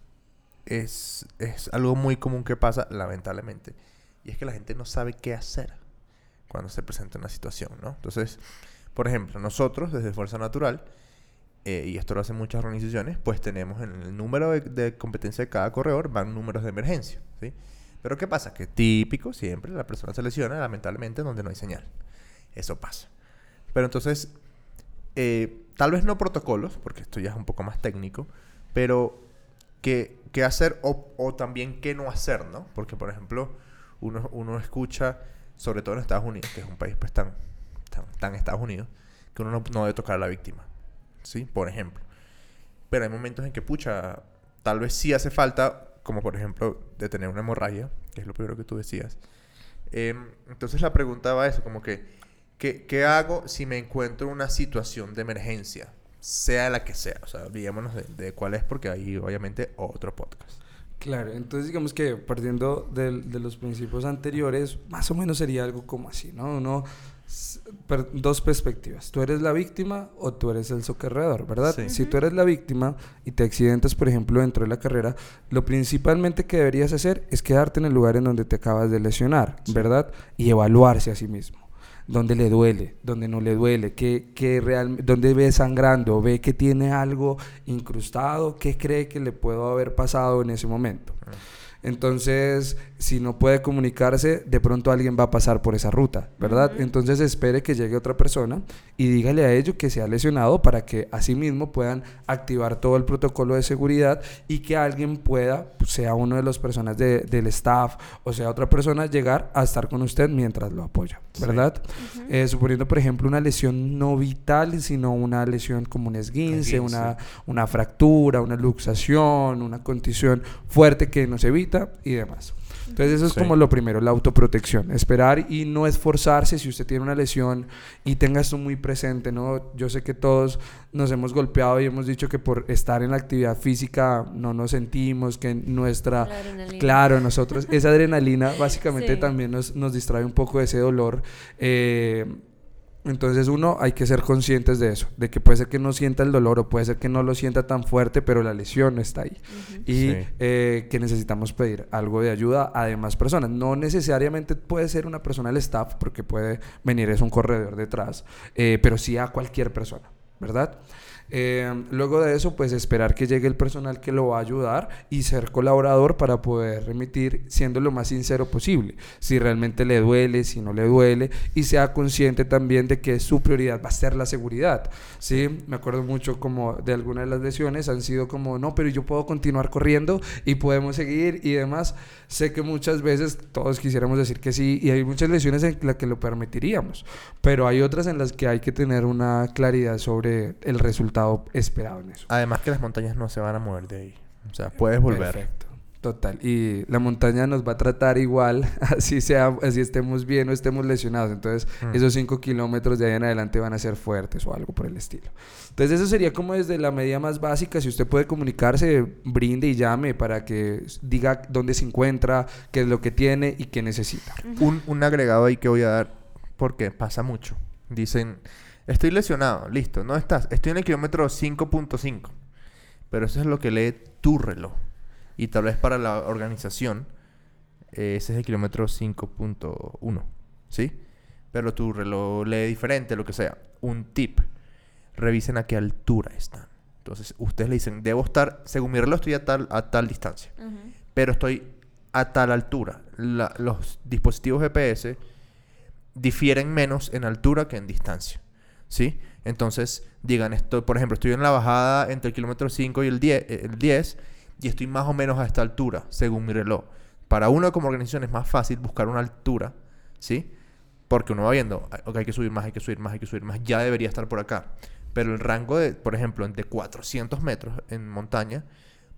es, es algo muy común que pasa, lamentablemente. Y es que la gente no sabe qué hacer cuando se presenta una situación, ¿no? Entonces, por ejemplo, nosotros desde Fuerza Natural, eh, y esto lo hacen muchas organizaciones, pues tenemos en el número de, de competencia de cada corredor, van números de emergencia, ¿sí? Pero ¿qué pasa? Que típico, siempre la persona se lesiona, lamentablemente, donde no hay señal. Eso pasa. Pero entonces, eh, tal vez no protocolos, porque esto ya es un poco más técnico, pero qué, qué hacer o, también qué no hacer, ¿no? Porque, por ejemplo, uno, uno escucha, sobre todo en Estados Unidos, que es un país pues tan, tan, tan Estados Unidos, que uno no, no debe tocar a la víctima, ¿sí? Por ejemplo. Pero hay momentos en que, pucha, tal vez sí hace falta, como por ejemplo, detener una hemorragia, que es lo primero que tú decías. Em, entonces la pregunta va a eso, como que, ¿qué, qué hago si me encuentro en una situación de emergencia? Sea la que sea. O sea, olvidémonos de, de cuál es, porque hay obviamente otro podcast. Claro, entonces digamos que partiendo del- de, los principios anteriores, más o menos sería algo como así, ¿no? Uno, per- dos perspectivas. Tú eres la víctima o tú eres el socorredor, ¿verdad? Sí. Si tú eres la víctima y te accidentas, por ejemplo, dentro de la carrera, lo principalmente que deberías hacer es quedarte en el lugar en donde te acabas de lesionar, Sí. ¿verdad? Y evaluarse a sí mismo. Dónde le duele, dónde no le duele, qué, qué real, dónde ve sangrando, ve que tiene algo incrustado, qué cree que le pudo haber pasado en ese momento. Entonces, si no puede comunicarse, de pronto alguien va a pasar por esa ruta, ¿verdad? Entonces espere que llegue otra persona y dígale a ellos que se ha lesionado para que asimismo puedan activar todo el protocolo de seguridad y que alguien pueda, sea uno de las personas de- del staff o sea otra persona, llegar a estar con usted mientras lo apoya, ¿verdad? Eh, suponiendo, por ejemplo, una lesión no vital, sino una lesión como un esguince, Esguince. una, una fractura, una luxación, una condición fuerte que nos evita y demás. Entonces eso es Sí. como lo primero, la autoprotección, esperar y no esforzarse si usted tiene una lesión y tenga esto muy presente, ¿no? Yo sé que todos nos hemos golpeado y hemos dicho que por estar en la actividad física no nos sentimos, que nuestra... Claro, nosotros, esa adrenalina *laughs* básicamente Sí. también nos, nos distrae un poco de ese dolor. eh, entonces uno hay que ser conscientes de eso, de que puede ser que no sienta el dolor o puede ser que no lo sienta tan fuerte, pero la lesión está ahí. Y Sí. eh, que necesitamos pedir algo de ayuda a demás personas. No necesariamente puede ser una persona del staff, porque puede venir es un corredor detrás, eh, pero sí a cualquier persona, ¿verdad? Eh, luego de eso, pues esperar que llegue el personal que lo va a ayudar y ser colaborador para poder remitir siendo lo más sincero posible. Si realmente le duele, si no le duele y sea consciente también de que su prioridad va a ser la seguridad. Sí, me acuerdo mucho como de algunas de las lesiones han sido como, no, pero yo puedo continuar corriendo y podemos seguir y demás. Sé que muchas veces todos quisiéramos decir que sí y hay muchas lesiones en las que lo permitiríamos, pero hay otras en las que hay que tener una claridad sobre el resultado esperado en eso. Además que las montañas no se van a mover de ahí. O sea, puedes volver. Perfecto. Total. Y la montaña nos va a tratar igual, *laughs* así sea, así estemos bien o estemos lesionados. Entonces, Mm. esos cinco kilómetros de ahí en adelante van a ser fuertes o algo por el estilo. Entonces, eso sería como desde la medida más básica. Si usted puede comunicarse, brinde y llame para que diga dónde se encuentra, qué es lo que tiene y qué necesita. Un, un agregado ahí que voy a dar, porque pasa mucho. Dicen, estoy lesionado, listo, no estás, estoy en el kilómetro 5.5. Pero eso es lo que lee tu reloj. Y tal vez para la organización, eh, ese es el kilómetro 5.1. ¿Sí? Pero tu reloj lee diferente, lo que sea. Un tip. Revisen a qué altura están. Entonces, ustedes le dicen, debo estar, según mi reloj, estoy a tal, a tal distancia pero estoy a tal altura. La- los dispositivos GPS difieren menos en altura que en distancia. ¿Sí? Entonces, digan, esto, por ejemplo, estoy en la bajada entre el kilómetro 5 y el 10, eh, el 10 y estoy más o menos a esta altura, según mi reloj. Para uno como organización es más fácil buscar una altura, ¿sí? Porque uno va viendo, "Ah, ok, hay que subir más, hay que subir más, hay que subir más, ya debería estar por acá. Pero el rango de, por ejemplo, de 400 metros en montaña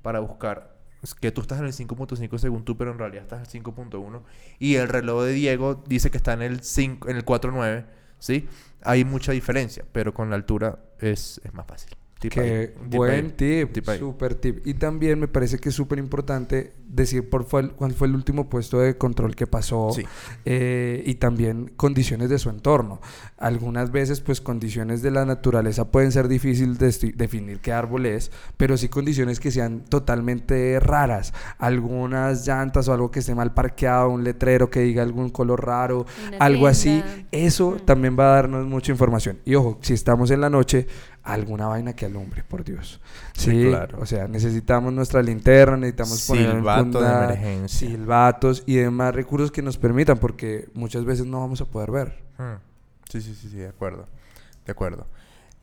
para buscar que tú estás en el 5.5 según tú, pero en realidad estás en el 5.1 y el reloj de Diego dice que está en el 5 en el 4.9, ¿sí? Hay mucha diferencia, pero con la altura es, es más fácil. Que buen tip, super tip. Y también me parece que es súper importante decir por cuál fue el último puesto de control que pasó eh, y también condiciones de su entorno. Algunas veces, pues condiciones de la naturaleza pueden ser difíciles de definir qué árbol es, pero sí condiciones que sean totalmente raras. Algunas llantas o algo que esté mal parqueado, un letrero que diga algún color raro, algo así. Eso mm. también va a darnos mucha información. Y ojo, si estamos en la noche, alguna vaina que alumbre, por Dios. Sí, claro. O sea, necesitamos nuestra linterna, necesitamos poner de emergencia. silbatos y demás recursos que nos permitan, porque muchas veces no vamos a poder ver. Hmm. Sí, sí, sí, sí, de acuerdo. De acuerdo.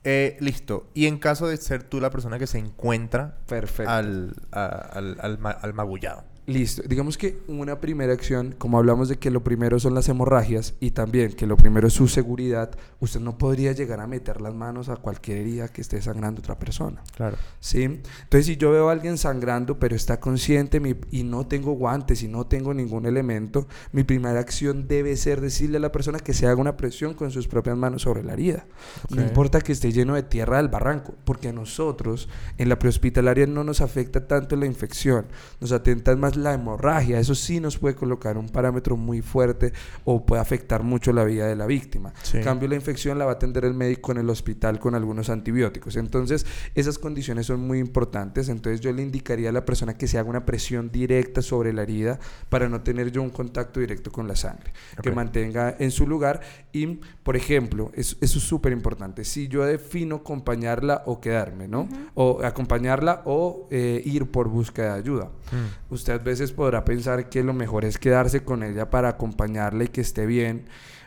Eh, listo. Y en caso de ser tú la persona que se encuentra Perfecto. Al, al, al, al magullado. Listo. Digamos que una primera acción, como hablamos de que lo primero son las hemorragias y también que lo primero es su seguridad, usted no podría llegar a meter las manos a cualquier herida que esté sangrando otra persona. Claro. ¿Sí? Entonces, si yo veo a alguien sangrando, pero está consciente y no tengo guantes y no tengo ningún elemento, mi primera acción debe ser decirle a la persona que se haga una presión con sus propias manos sobre la herida. No importa que esté lleno de tierra del barranco, porque a nosotros en la prehospitalaria no nos afecta tanto la infección, nos atenta más la hemorragia. Eso sí nos puede colocar un parámetro muy fuerte o puede afectar mucho la vida de la víctima. En cambio, la infección la va a atender el médico en el hospital con algunos antibióticos. Entonces, esas condiciones son muy importantes. Entonces, yo le indicaría a la persona que se haga una presión directa sobre la herida para no tener yo un contacto directo con la sangre. Que mantenga en su lugar y, por ejemplo, eso, es súper importante. Si yo defino acompañarla o quedarme, ¿no? O acompañarla o eh, ir por búsqueda de ayuda. Mm. Usted veces podrá pensar que lo mejor es quedarse con ella para acompañarla y que esté bien,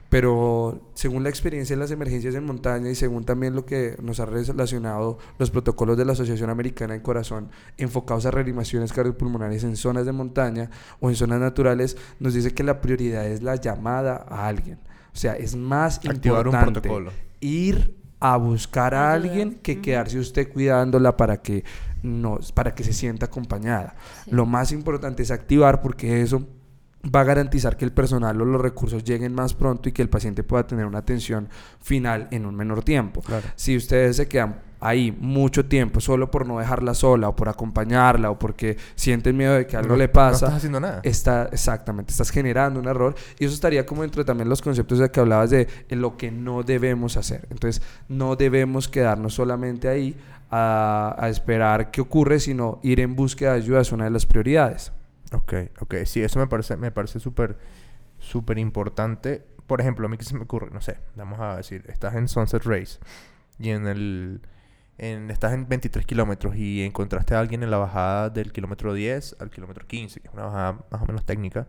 pero según la experiencia en las emergencias en montaña y según también lo que nos ha relacionado los protocolos de la Asociación Americana del Corazón enfocados a reanimaciones cardiopulmonares en zonas de montaña o en zonas naturales, nos dice que la prioridad es la llamada a alguien. O sea, es más importante ir a buscar a alguien que quedarse usted cuidándola para que no, para que se sienta acompañada. Lo más importante es activar porque eso va a garantizar que el personal o los recursos lleguen más pronto y que el paciente pueda tener una atención final en un menor tiempo. Si ustedes se quedan ahí mucho tiempo solo por no dejarla sola o por acompañarla o porque sienten miedo de que algo le pasa. No estás haciendo nada. Está, exactamente, estás generando un error y eso estaría como dentro de también los conceptos de que hablabas de lo que no debemos hacer. Entonces, no debemos quedarnos solamente ahí a, a esperar qué ocurre, sino ir en búsqueda de ayuda es una de las prioridades. Ok, ok. Sí, eso me parece me parece súper súper importante. Por ejemplo, a mí que se me ocurre, no sé, vamos a decir, estás en Sunset Race y en el en, estás en 23 kilómetros y encontraste a alguien en la bajada del kilómetro 10 al kilómetro 15, que es una bajada más o menos técnica.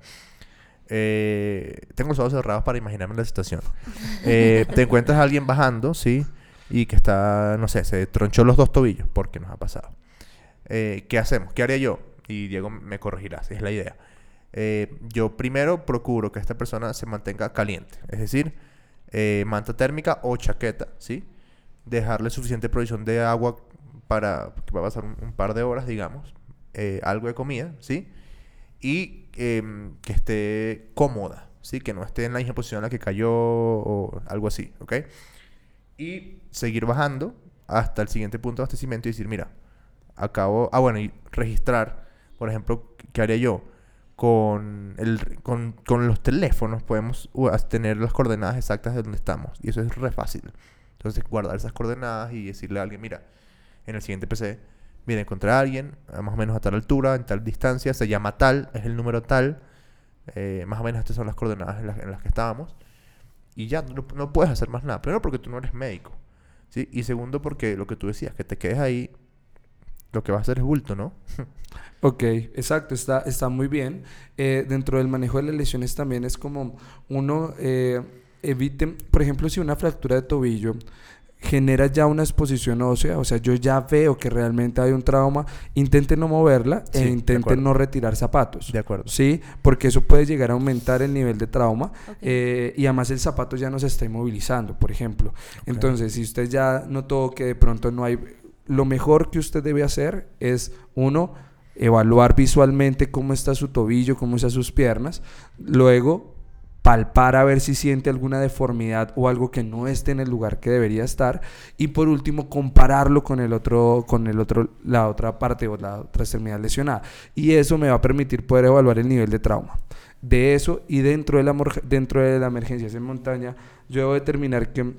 Eh, tengo los ojos cerrados para imaginarme la situación. *laughs* Eh, te encuentras a alguien bajando, ¿sí? Y que está, no sé, se tronchó los dos tobillos, porque nos ha pasado. Eh, ¿Qué hacemos? ¿Qué haría yo? Y Diego me corregirá, si es la idea. yo primero procuro que esta persona se mantenga caliente, es decir, manta térmica o chaqueta, ¿sí? dejarle suficiente provisión de agua para que va a pasar un, par de horas, digamos, eh, algo de comida, ¿sí? Y em, que esté cómoda, ¿sí? Que no esté en la misma posición en la que cayó o algo así, ¿ok? Y seguir bajando hasta el siguiente punto de abastecimiento y decir, mira, acabo, ah, bueno, y registrar, por ejemplo, ¿qué haría yo? Con, el, con, con los teléfonos podemos tener las coordenadas exactas de donde estamos. Y eso es re fácil. Entonces, guardar esas coordenadas y decirle a alguien, mira, en el siguiente PC, mira, encontré a alguien, más o menos a tal altura, en tal distancia, se llama tal, es el número tal, eh, más o menos estas son las coordenadas en las, que estábamos. Y ya, no, puedes hacer más nada. Primero porque tú no eres médico. ¿sí? Y segundo porque lo que tú decías, que te quedes ahí, lo que va a hacer es bulto, ¿no? *laughs* ok, exacto, está, está muy bien. Eh, dentro del manejo de las lesiones también es como uno... Eh, eviten, por ejemplo, si una fractura de tobillo, genera ya una exposición ósea, o sea, yo ya veo que realmente hay un trauma, intente no moverla Sí, e de intente acuerdo. no retirar zapatos. De acuerdo. Sí, porque eso puede llegar a aumentar el nivel de trauma eh, y además el zapato ya no se está inmovilizando, por ejemplo. Entonces, si usted ya notó que de pronto no hay... Lo mejor que usted debe hacer es, uno, evaluar visualmente cómo está su tobillo, cómo están sus piernas. Luego, palpar a ver si siente alguna deformidad o algo que no esté en el lugar que debería estar. Y por último, compararlo con el otro, con el otro, la otra parte o la otra extremidad lesionada. Y eso me va a permitir poder evaluar el nivel de trauma. De eso y dentro de la, dentro de la emergencia en montaña, yo debo determinar que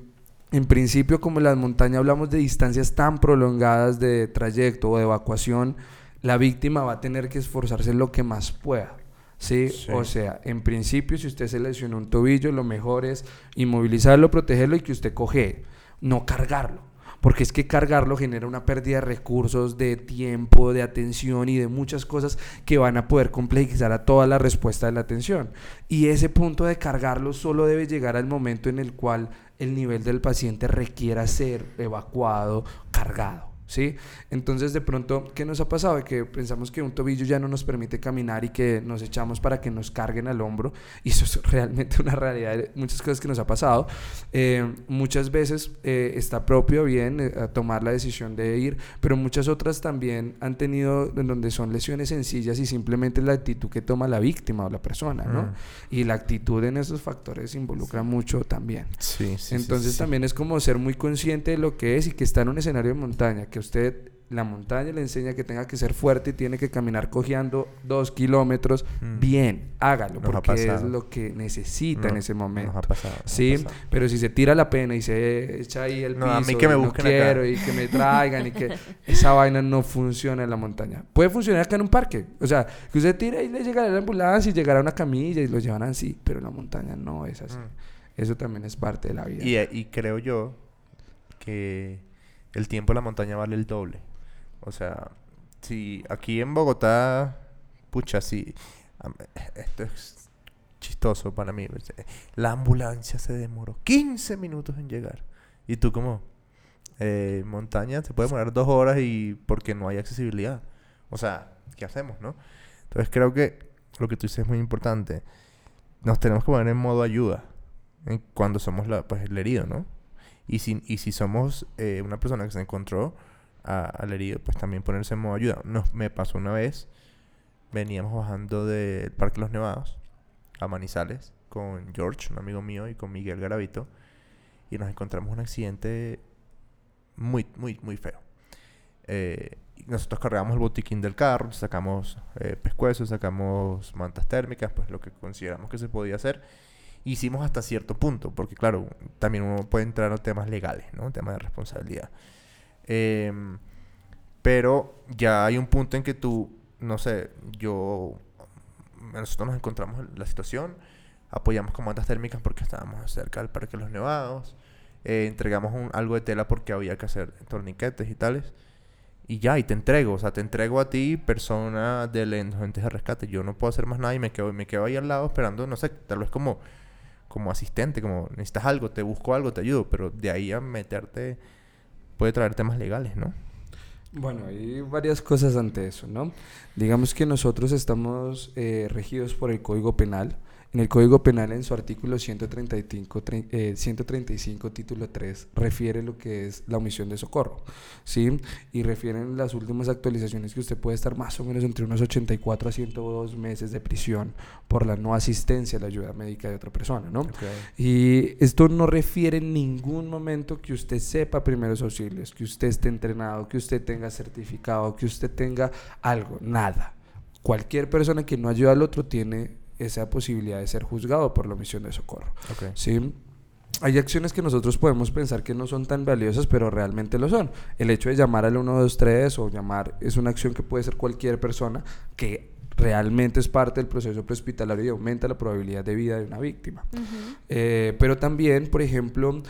en principio, como en las montañas hablamos de distancias tan prolongadas de trayecto o de evacuación, la víctima va a tener que esforzarse lo que más pueda. ¿Sí? Sí. O sea, en principio, si usted se lesionó un tobillo, lo mejor es inmovilizarlo, protegerlo y que usted coge, no cargarlo. Porque es que cargarlo genera una pérdida de recursos, de tiempo, de atención y de muchas cosas que van a poder complejizar a toda la respuesta de la atención. Y ese punto de cargarlo solo debe llegar al momento en el cual el nivel del paciente requiera ser evacuado, cargado. ¿Sí? Entonces, de pronto, ¿qué nos ha pasado? De que pensamos que un tobillo ya no nos permite caminar y que nos echamos para que nos carguen al hombro. Y eso es *laughs* realmente una realidad de muchas cosas que nos ha pasado. Eh, muchas veces eh, está propio bien eh, tomar la decisión de ir, pero muchas otras también han tenido en donde son lesiones sencillas y simplemente la actitud que toma la víctima o la persona, ¿no? Mm. Y la actitud en esos factores involucra mucho también. Sí, sí, sí, Entonces sí. también es como ser muy consciente de lo que es y que está en un escenario de montaña, que usted la montaña le enseña que tenga que ser fuerte y tiene que caminar cojeando dos kilómetros, Mm. bien, hágalo, Nos porque es lo que necesita en ese momento. Nos ha pasado. nos ha Sí, pasado. pero si se tira la pena y se echa ahí el No, piso a mí que me y busquen no acá. quiero y que me traigan y que *laughs* esa vaina no funciona en la montaña. Puede funcionar acá en un parque, o sea, que usted tira y le llegará la ambulancia y llegará una camilla y lo llevan así, pero en la montaña no es así. Mm. Eso también es parte de la vida. Y, eh, y creo yo que el tiempo en la montaña vale el doble. O sea, si aquí en Bogotá, pucha, sí, esto es chistoso para mí. pues, eh, La ambulancia se demoró 15 minutos en llegar. Y tú como, eh, montaña se puede demorar dos horas y porque no hay accesibilidad. O sea, ¿qué hacemos, no? Entonces creo que lo que tú dices es muy importante. Nos tenemos que poner en modo ayuda cuando somos la, pues, el herido, ¿no? Y si, y si somos eh, una persona que se encontró al herido, pues también ponerse en modo ayuda. Nos, me pasó una vez, veníamos bajando del Parque Los Nevados a Manizales con George, un amigo mío, y con Miguel Garavito, y nos encontramos un accidente muy, muy, muy feo. Eh, nosotros cargamos el botiquín del carro, sacamos eh, pescuezos, sacamos mantas térmicas, pues lo que consideramos que se podía hacer. Hicimos hasta cierto punto, porque claro, también uno puede entrar en temas legales, ¿no? Temas de responsabilidad. Em, pero ya hay un punto en que tú, no sé, yo, nosotros nos encontramos en la situación, apoyamos con mantas térmicas porque estábamos cerca del Parque de los Nevados, eh, entregamos un- algo de tela porque había que hacer torniquetes y tales. Y ya, y te entrego, o sea, te entrego a ti, persona del entes de rescate. Yo no puedo hacer más nada y me quedo, me quedo ahí al lado esperando, no sé, tal vez como, como asistente, como necesitas algo, te busco algo, te ayudo, pero de ahí a meterte puede traer temas legales, ¿no? Bueno, hay varias cosas ante eso, ¿no? Digamos que nosotros estamos eh, regidos por el Código Penal. En el Código Penal, en su artículo 135, tre- eh, 135 título 3, refiere lo que es la omisión de socorro, ¿sí? Y refieren las últimas actualizaciones que usted puede estar más o menos entre unos 84 a 102 meses de prisión por la no asistencia a la ayuda médica de otra persona, ¿no? Y esto no refiere en ningún momento que usted sepa primeros auxilios, que usted esté entrenado, que usted tenga certificado, que usted tenga algo, nada. Cualquier persona que no ayuda al otro tiene esa posibilidad de ser juzgado por la omisión de socorro. ¿sí? Hay acciones que nosotros podemos pensar que no son tan valiosas, pero realmente lo son. El hecho de llamar al 123 o llamar es una acción que puede ser cualquier persona que realmente es parte del proceso prehospitalario y aumenta la probabilidad de vida de una víctima. Eh, pero también, por ejemplo,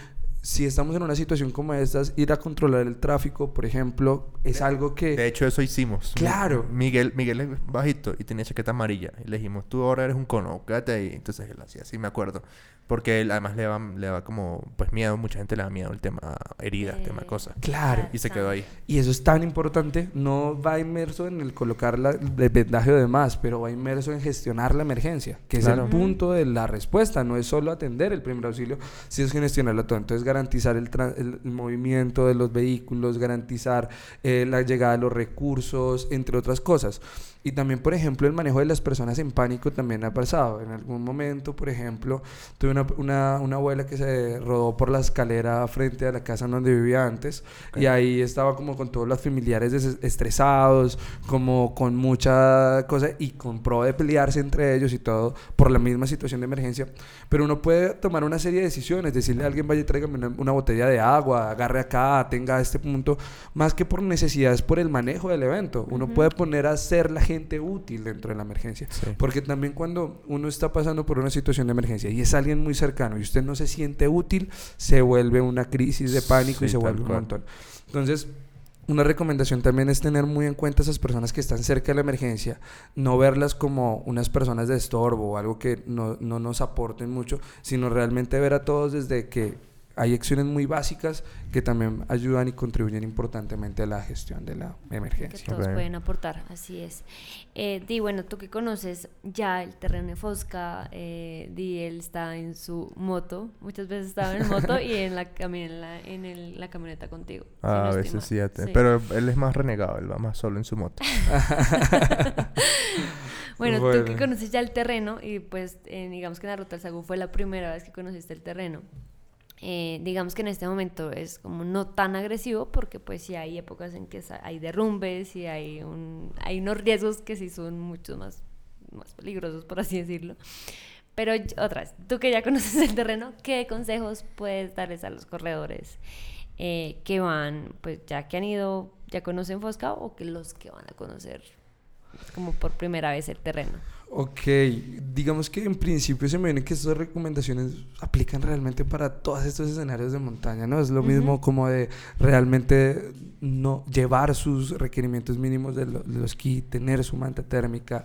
si estamos en una situación como estas, ir a controlar el tráfico, por ejemplo, es algo que... De hecho, eso hicimos. Claro. Miguel, Miguel es bajito y tenía chaqueta amarilla. Y le dijimos, tú ahora eres un cono, quédate ahí. Entonces él hacía así, me acuerdo. Porque él además le da, le da como, pues miedo, mucha gente le da miedo el tema heridas, el tema Eh, cosas. Claro. Y se quedó ahí. Y eso es tan importante, no va inmerso en el colocar la, el vendaje o demás, pero va inmerso en gestionar la emergencia, que es Claro. el punto de la respuesta, no es solo atender el primer auxilio, sino es gestionarlo todo. Entonces garantizar el, tra- el- el movimiento de los vehículos, garantizar eh, la llegada de los recursos, entre otras cosas. Y también, por ejemplo, el manejo de las personas en pánico también ha pasado. En algún momento, por ejemplo, tuve una, una, una abuela que se rodó por la escalera frente a la casa donde vivía antes y ahí estaba como con todos los familiares estresados, como con mucha cosa y con pro de pelearse entre ellos y todo por la misma situación de emergencia. Pero uno puede tomar una serie de decisiones, decirle a alguien, vaya, tráigame una, una botella de agua, agarre acá, tenga este punto, más que por necesidades, por el manejo del evento. Uno puede poner a ser la gente útil dentro de la emergencia. Sí. Porque también cuando uno está pasando por una situación de emergencia y es alguien muy cercano y usted no se siente útil, se vuelve una crisis de pánico y Sí, se tal vuelve un cual. montón. Entonces, una recomendación también es tener muy en cuenta esas personas que están cerca de la emergencia, no verlas como unas personas de estorbo o algo que no, no nos aporten mucho, sino realmente ver a todos desde que hay acciones muy básicas que también ayudan y contribuyen importantemente a la gestión de la que emergencia. todos pueden aportar, así es. Eh, Di, bueno, tú que conoces ya el terreno de Fosca, eh, Di, él está en su moto, muchas veces estaba en moto y en la, en la, en el- la camioneta contigo. si no Ah, a veces sí, pero él es más renegado, él va más solo en su moto. *laughs* *laughs* Bueno, tú que Bueno. conoces ya el terreno y pues eh, digamos que en la Ruta del Sagú fue la primera vez que conociste el terreno. Eh, digamos que en este momento es como no tan agresivo porque pues sí hay épocas en que hay derrumbes y hay, un, hay unos riesgos que sí son mucho más, más peligrosos, por así decirlo. Pero y- otra vez, tú que ya conoces el terreno, ¿qué consejos puedes darles a los corredores eh, que van, pues ya que han ido, ya conocen Fosca o que los que van a conocer como por primera vez el terreno? Ok, digamos que en principio se me viene que estas recomendaciones aplican realmente para todos estos escenarios de montaña, ¿no? Es lo mismo como de realmente no llevar sus requerimientos mínimos de, lo- de los esquí, tener su manta térmica,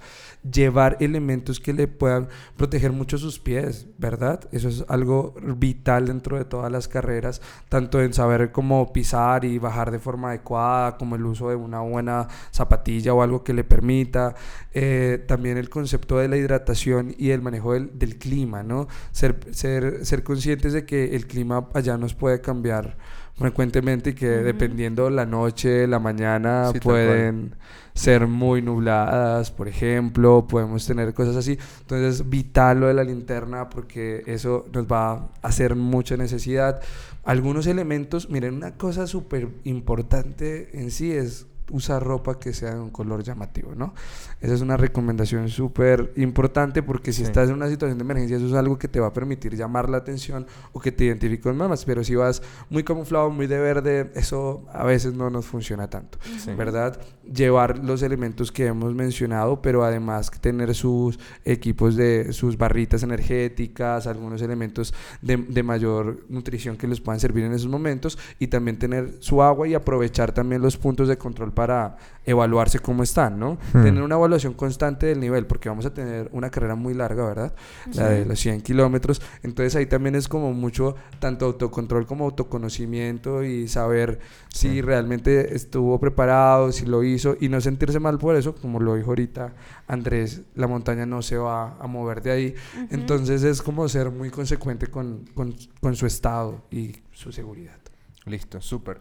llevar elementos que le puedan proteger mucho sus pies, ¿verdad? Eso es algo vital dentro de todas las carreras, tanto en saber cómo pisar y bajar de forma adecuada, como el uso de una buena zapatilla o algo que le permita, eh, también el concepto de la hidratación y el manejo del, del clima, ¿no? Ser, ser, ser conscientes de que el clima allá nos puede cambiar frecuentemente y que dependiendo la noche, la mañana, Sí, pueden ser muy nubladas, por ejemplo, podemos tener cosas así. Entonces, vital lo de la linterna porque eso nos va a hacer mucha necesidad. Algunos elementos, miren, una cosa súper importante en sí es usar ropa que sea de un color llamativo, ¿no? Esa es una recomendación súper importante porque si Sí. estás en una situación de emergencia, eso es algo que te va a permitir llamar la atención o que te identifique con más, pero si vas muy camuflado, muy de verde, eso a veces no nos funciona tanto, Sí. ¿verdad? Llevar los elementos que hemos mencionado, pero además tener sus equipos de sus barritas energéticas, algunos elementos de, de mayor nutrición que les puedan servir en esos momentos y también tener su agua y aprovechar también los puntos de control para evaluarse cómo están, ¿no? Hmm. Tener una evaluación constante del nivel, porque vamos a tener una carrera muy larga, ¿verdad? La de los 100 kilómetros. Entonces ahí también es como mucho, tanto autocontrol como autoconocimiento y saber si realmente estuvo preparado, si lo hizo y no sentirse mal por eso, como lo dijo ahorita Andrés, la montaña no se va a mover de ahí. Entonces es como ser muy consecuente con, con- con su estado y su seguridad. Listo, súper.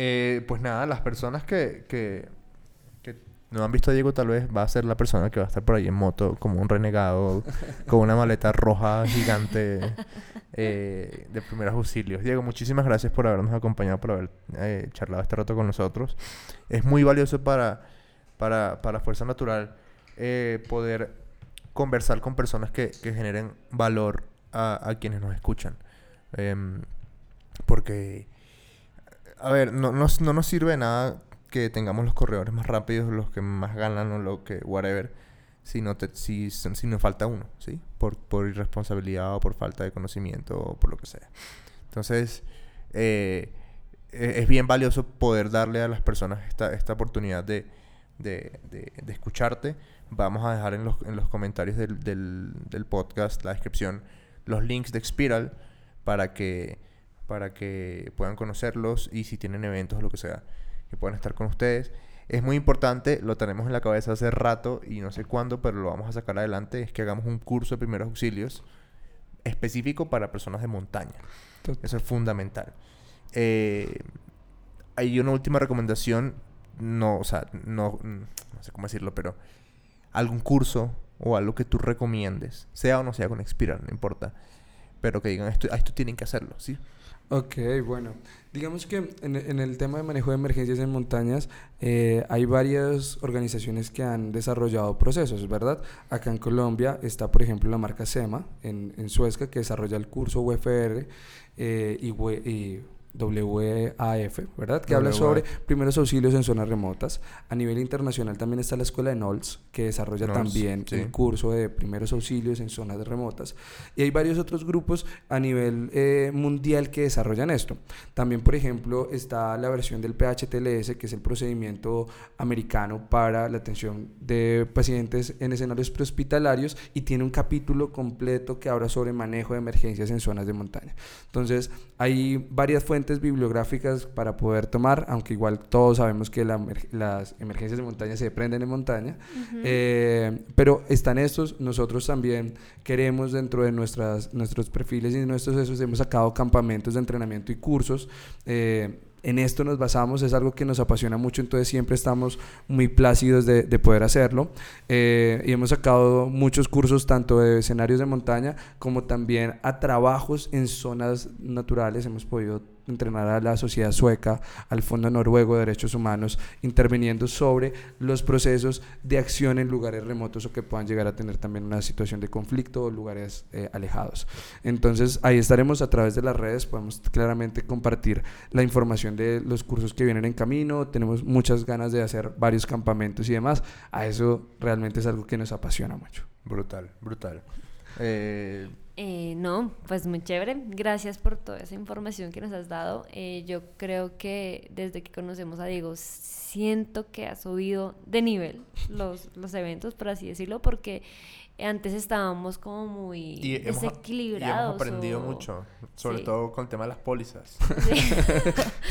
Eh, pues nada, las personas que, que, que no han visto a Diego, tal vez va a ser la persona que va a estar por ahí en moto, como un renegado, *laughs* con una maleta roja gigante eh, de primeros auxilios. Diego, muchísimas gracias por habernos acompañado, por haber eh, charlado este rato con nosotros. Es muy valioso para, para, para Fuerza Natural eh, poder conversar con personas que, que generen valor a, a quienes nos escuchan. Em, porque a ver, no, no, no nos sirve nada que tengamos los corredores más rápidos, los que más ganan o lo que, whatever, si, no te, si, si nos falta uno, ¿sí? Por, por irresponsabilidad o por falta de conocimiento o por lo que sea. Entonces, eh, e- es bien valioso poder darle a las personas esta, esta oportunidad de, de, de- escucharte. Vamos a dejar en los, en los comentarios del, del, del podcast, la descripción, los links de Expiral para que, para que puedan conocerlos y si tienen eventos o lo que sea, que puedan estar con ustedes. Es muy importante, lo tenemos en la cabeza hace rato y no sé cuándo, pero lo vamos a sacar adelante, es que hagamos un curso de primeros auxilios específico para personas de montaña. Eso es fundamental. Eh, hay una última recomendación, no, o sea, no, no sé cómo decirlo, pero algún curso o algo que tú recomiendes, sea o no sea con Expiral, no importa, pero que digan esto, a esto tienen que hacerlo, ¿sí? Ok, bueno. Digamos que en, en el tema de manejo de emergencias en montañas eh, hay varias organizaciones que han desarrollado procesos, ¿verdad? Acá en Colombia está, por ejemplo, la marca SEMA en, en Suezca que desarrolla el curso UFR eh, y, WAF, ¿verdad? Que habla WAF. sobre primeros auxilios en zonas remotas. A nivel internacional también está la escuela de NOLS, que desarrolla NOLS, también sí. el curso de primeros auxilios en zonas remotas. Y hay varios otros grupos a nivel eh, mundial que desarrollan esto. También, por ejemplo, está la versión del PHTLS, que es el procedimiento americano para la atención de pacientes en escenarios prehospitalarios y tiene un capítulo completo que habla sobre manejo de emergencias en zonas de montaña. Entonces, hay varias fuentes bibliográficas para poder tomar, aunque igual todos sabemos que la las emergencias de montaña se prenden en montaña. Eh, pero están estos, nosotros también queremos dentro de nuestras, nuestros perfiles y nuestros esos hemos sacado campamentos de entrenamiento y cursos. eh, en esto nos basamos, es algo que nos apasiona mucho, entonces siempre estamos muy plácidos de, de poder hacerlo. Eh, y hemos sacado muchos cursos tanto de escenarios de montaña como también a trabajos en zonas naturales. Hemos podido entrenar a la sociedad sueca, al Fondo Noruego de Derechos Humanos, interviniendo sobre los procesos de acción en lugares remotos o que puedan llegar a tener también una situación de conflicto o lugares eh, alejados. Entonces ahí estaremos a través de las redes, podemos claramente compartir la información de los cursos que vienen en camino, tenemos muchas ganas de hacer varios campamentos y demás. A eso realmente es algo que nos apasiona mucho. Brutal, brutal. Eh, Eh, no, pues muy chévere. Gracias por toda esa información que nos has dado. Eh, yo creo que desde que conocemos a Diego, siento que ha subido de nivel los, los eventos, por así decirlo, porque antes estábamos como muy y, hemos, y desequilibrados. hemos aprendido o- mucho, sobre Sí. todo con el tema de las pólizas. Sí.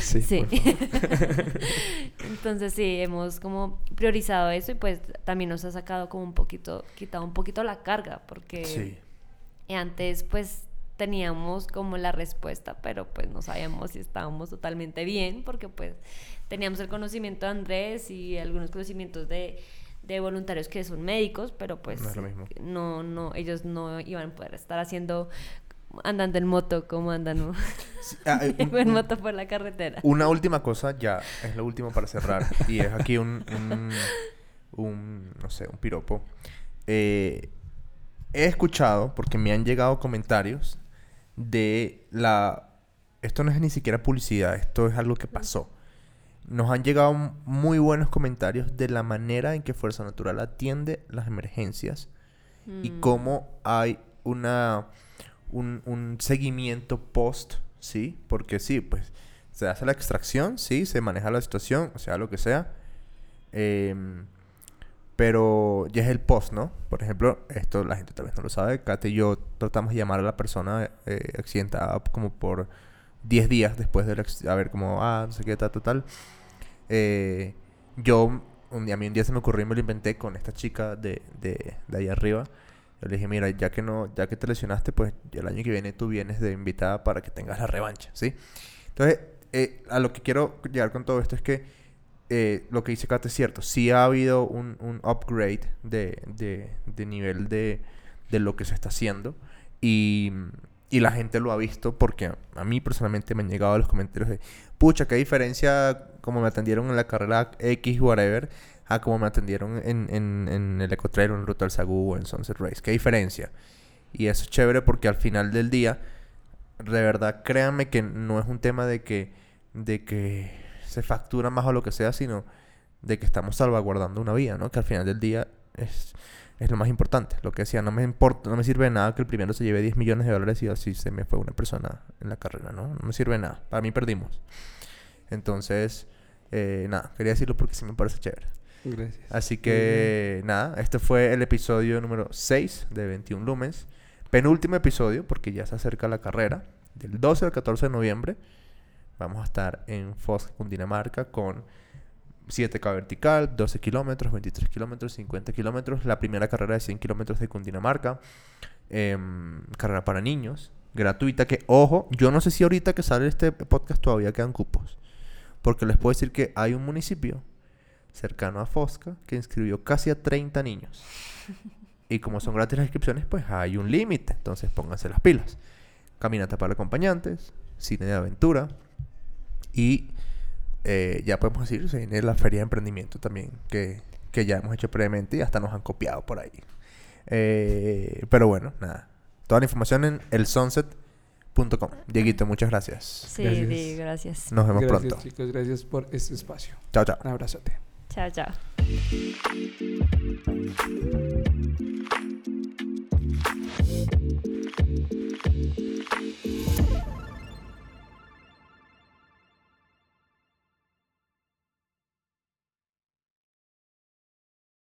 *laughs* Sí. Sí. *laughs* Entonces sí, hemos como priorizado eso y pues también nos ha sacado como un poquito, quitado un poquito la carga, porque Sí. Y antes pues teníamos como la respuesta, pero pues no sabíamos si estábamos totalmente bien, porque pues teníamos el conocimiento de Andrés y algunos conocimientos de, de voluntarios que son médicos, pero pues No es lo mismo. no, no, ellos no iban a poder estar haciendo, andando en moto como andan ah, eh, *laughs* en moto por la carretera. Una última cosa, ya es lo último para cerrar, y es aquí un, un, un, no sé, un piropo. Eh, he escuchado, porque me han llegado comentarios de la... Esto no es ni siquiera publicidad, esto es algo que pasó. Nos han llegado muy buenos comentarios de la manera en que Fuerza Natural atiende las emergencias y Mm. cómo hay una un, un seguimiento post, ¿sí? Porque sí, pues se hace la extracción, sí, se maneja la situación, o sea, lo que sea. Em, pero ya es el post, ¿no? Por ejemplo, esto la gente tal vez no lo sabe. Kate y yo tratamos de llamar a la persona eh, accidentada como por 10 días después del acc- A ver, como, ah, no sé qué, tal, tal, tal. Eh, yo, un día, a mí un día se me ocurrió y me lo inventé con esta chica de, de, de ahí arriba. Yo le dije, mira, ya que no, ya que te lesionaste, pues el año que viene tú vienes de invitada para que tengas la revancha, ¿sí? Entonces, eh, a lo que quiero llegar con todo esto es que eh, lo que dice Kate es cierto. Sí ha habido un, un upgrade de, de, de nivel de, de lo que se está haciendo. Y, y la gente lo ha visto porque a mí personalmente me han llegado los comentarios de, pucha, qué diferencia como me atendieron en la carrera X, whatever, a como me atendieron en, en, en el Ecotrail en Ruta al Sagú o en Sunset Race. Qué diferencia. Y eso es chévere porque al final del día, de verdad, créanme que no es un tema de que, de que se factura más o lo que sea, sino de que estamos salvaguardando una vida, ¿no? Que al final del día es, Es lo más importante. Lo que decía, no me importa, no me sirve de nada que el primero se lleve 10 millones de dólares y así se me fue una persona en la carrera, ¿no? No me sirve de nada. Para mí perdimos. Entonces, eh, nada, quería decirlo porque sí me parece chévere. Gracias. Así que, nada, este fue el episodio número 6 de 21 Lumens. Penúltimo episodio, porque ya se acerca la carrera. Del 12 al 14 de noviembre vamos a estar en Fosca, Cundinamarca, con 7K vertical, 12 kilómetros, 23 kilómetros, 50 kilómetros. La primera carrera de 100 kilómetros de Cundinamarca. em, carrera para niños, gratuita. Que, ojo, yo no sé si ahorita que sale este podcast todavía quedan cupos. Porque les puedo decir que hay un municipio cercano a Fosca que inscribió casi a 30 niños. Y como son gratis las inscripciones, pues hay un límite. Entonces pónganse las pilas. Caminata para acompañantes, cine de aventura. Y eh, ya podemos decir, se viene la feria de emprendimiento también, que, que ya hemos hecho previamente y hasta nos han copiado por ahí. Eh, pero bueno, nada. Toda la información en elsunset.com. Dieguito, muchas gracias. Sí, Gracias. Di, gracias. Nos vemos gracias, pronto. chicos. Gracias por este espacio. Chao, chao. Un abrazote. Chao, chao.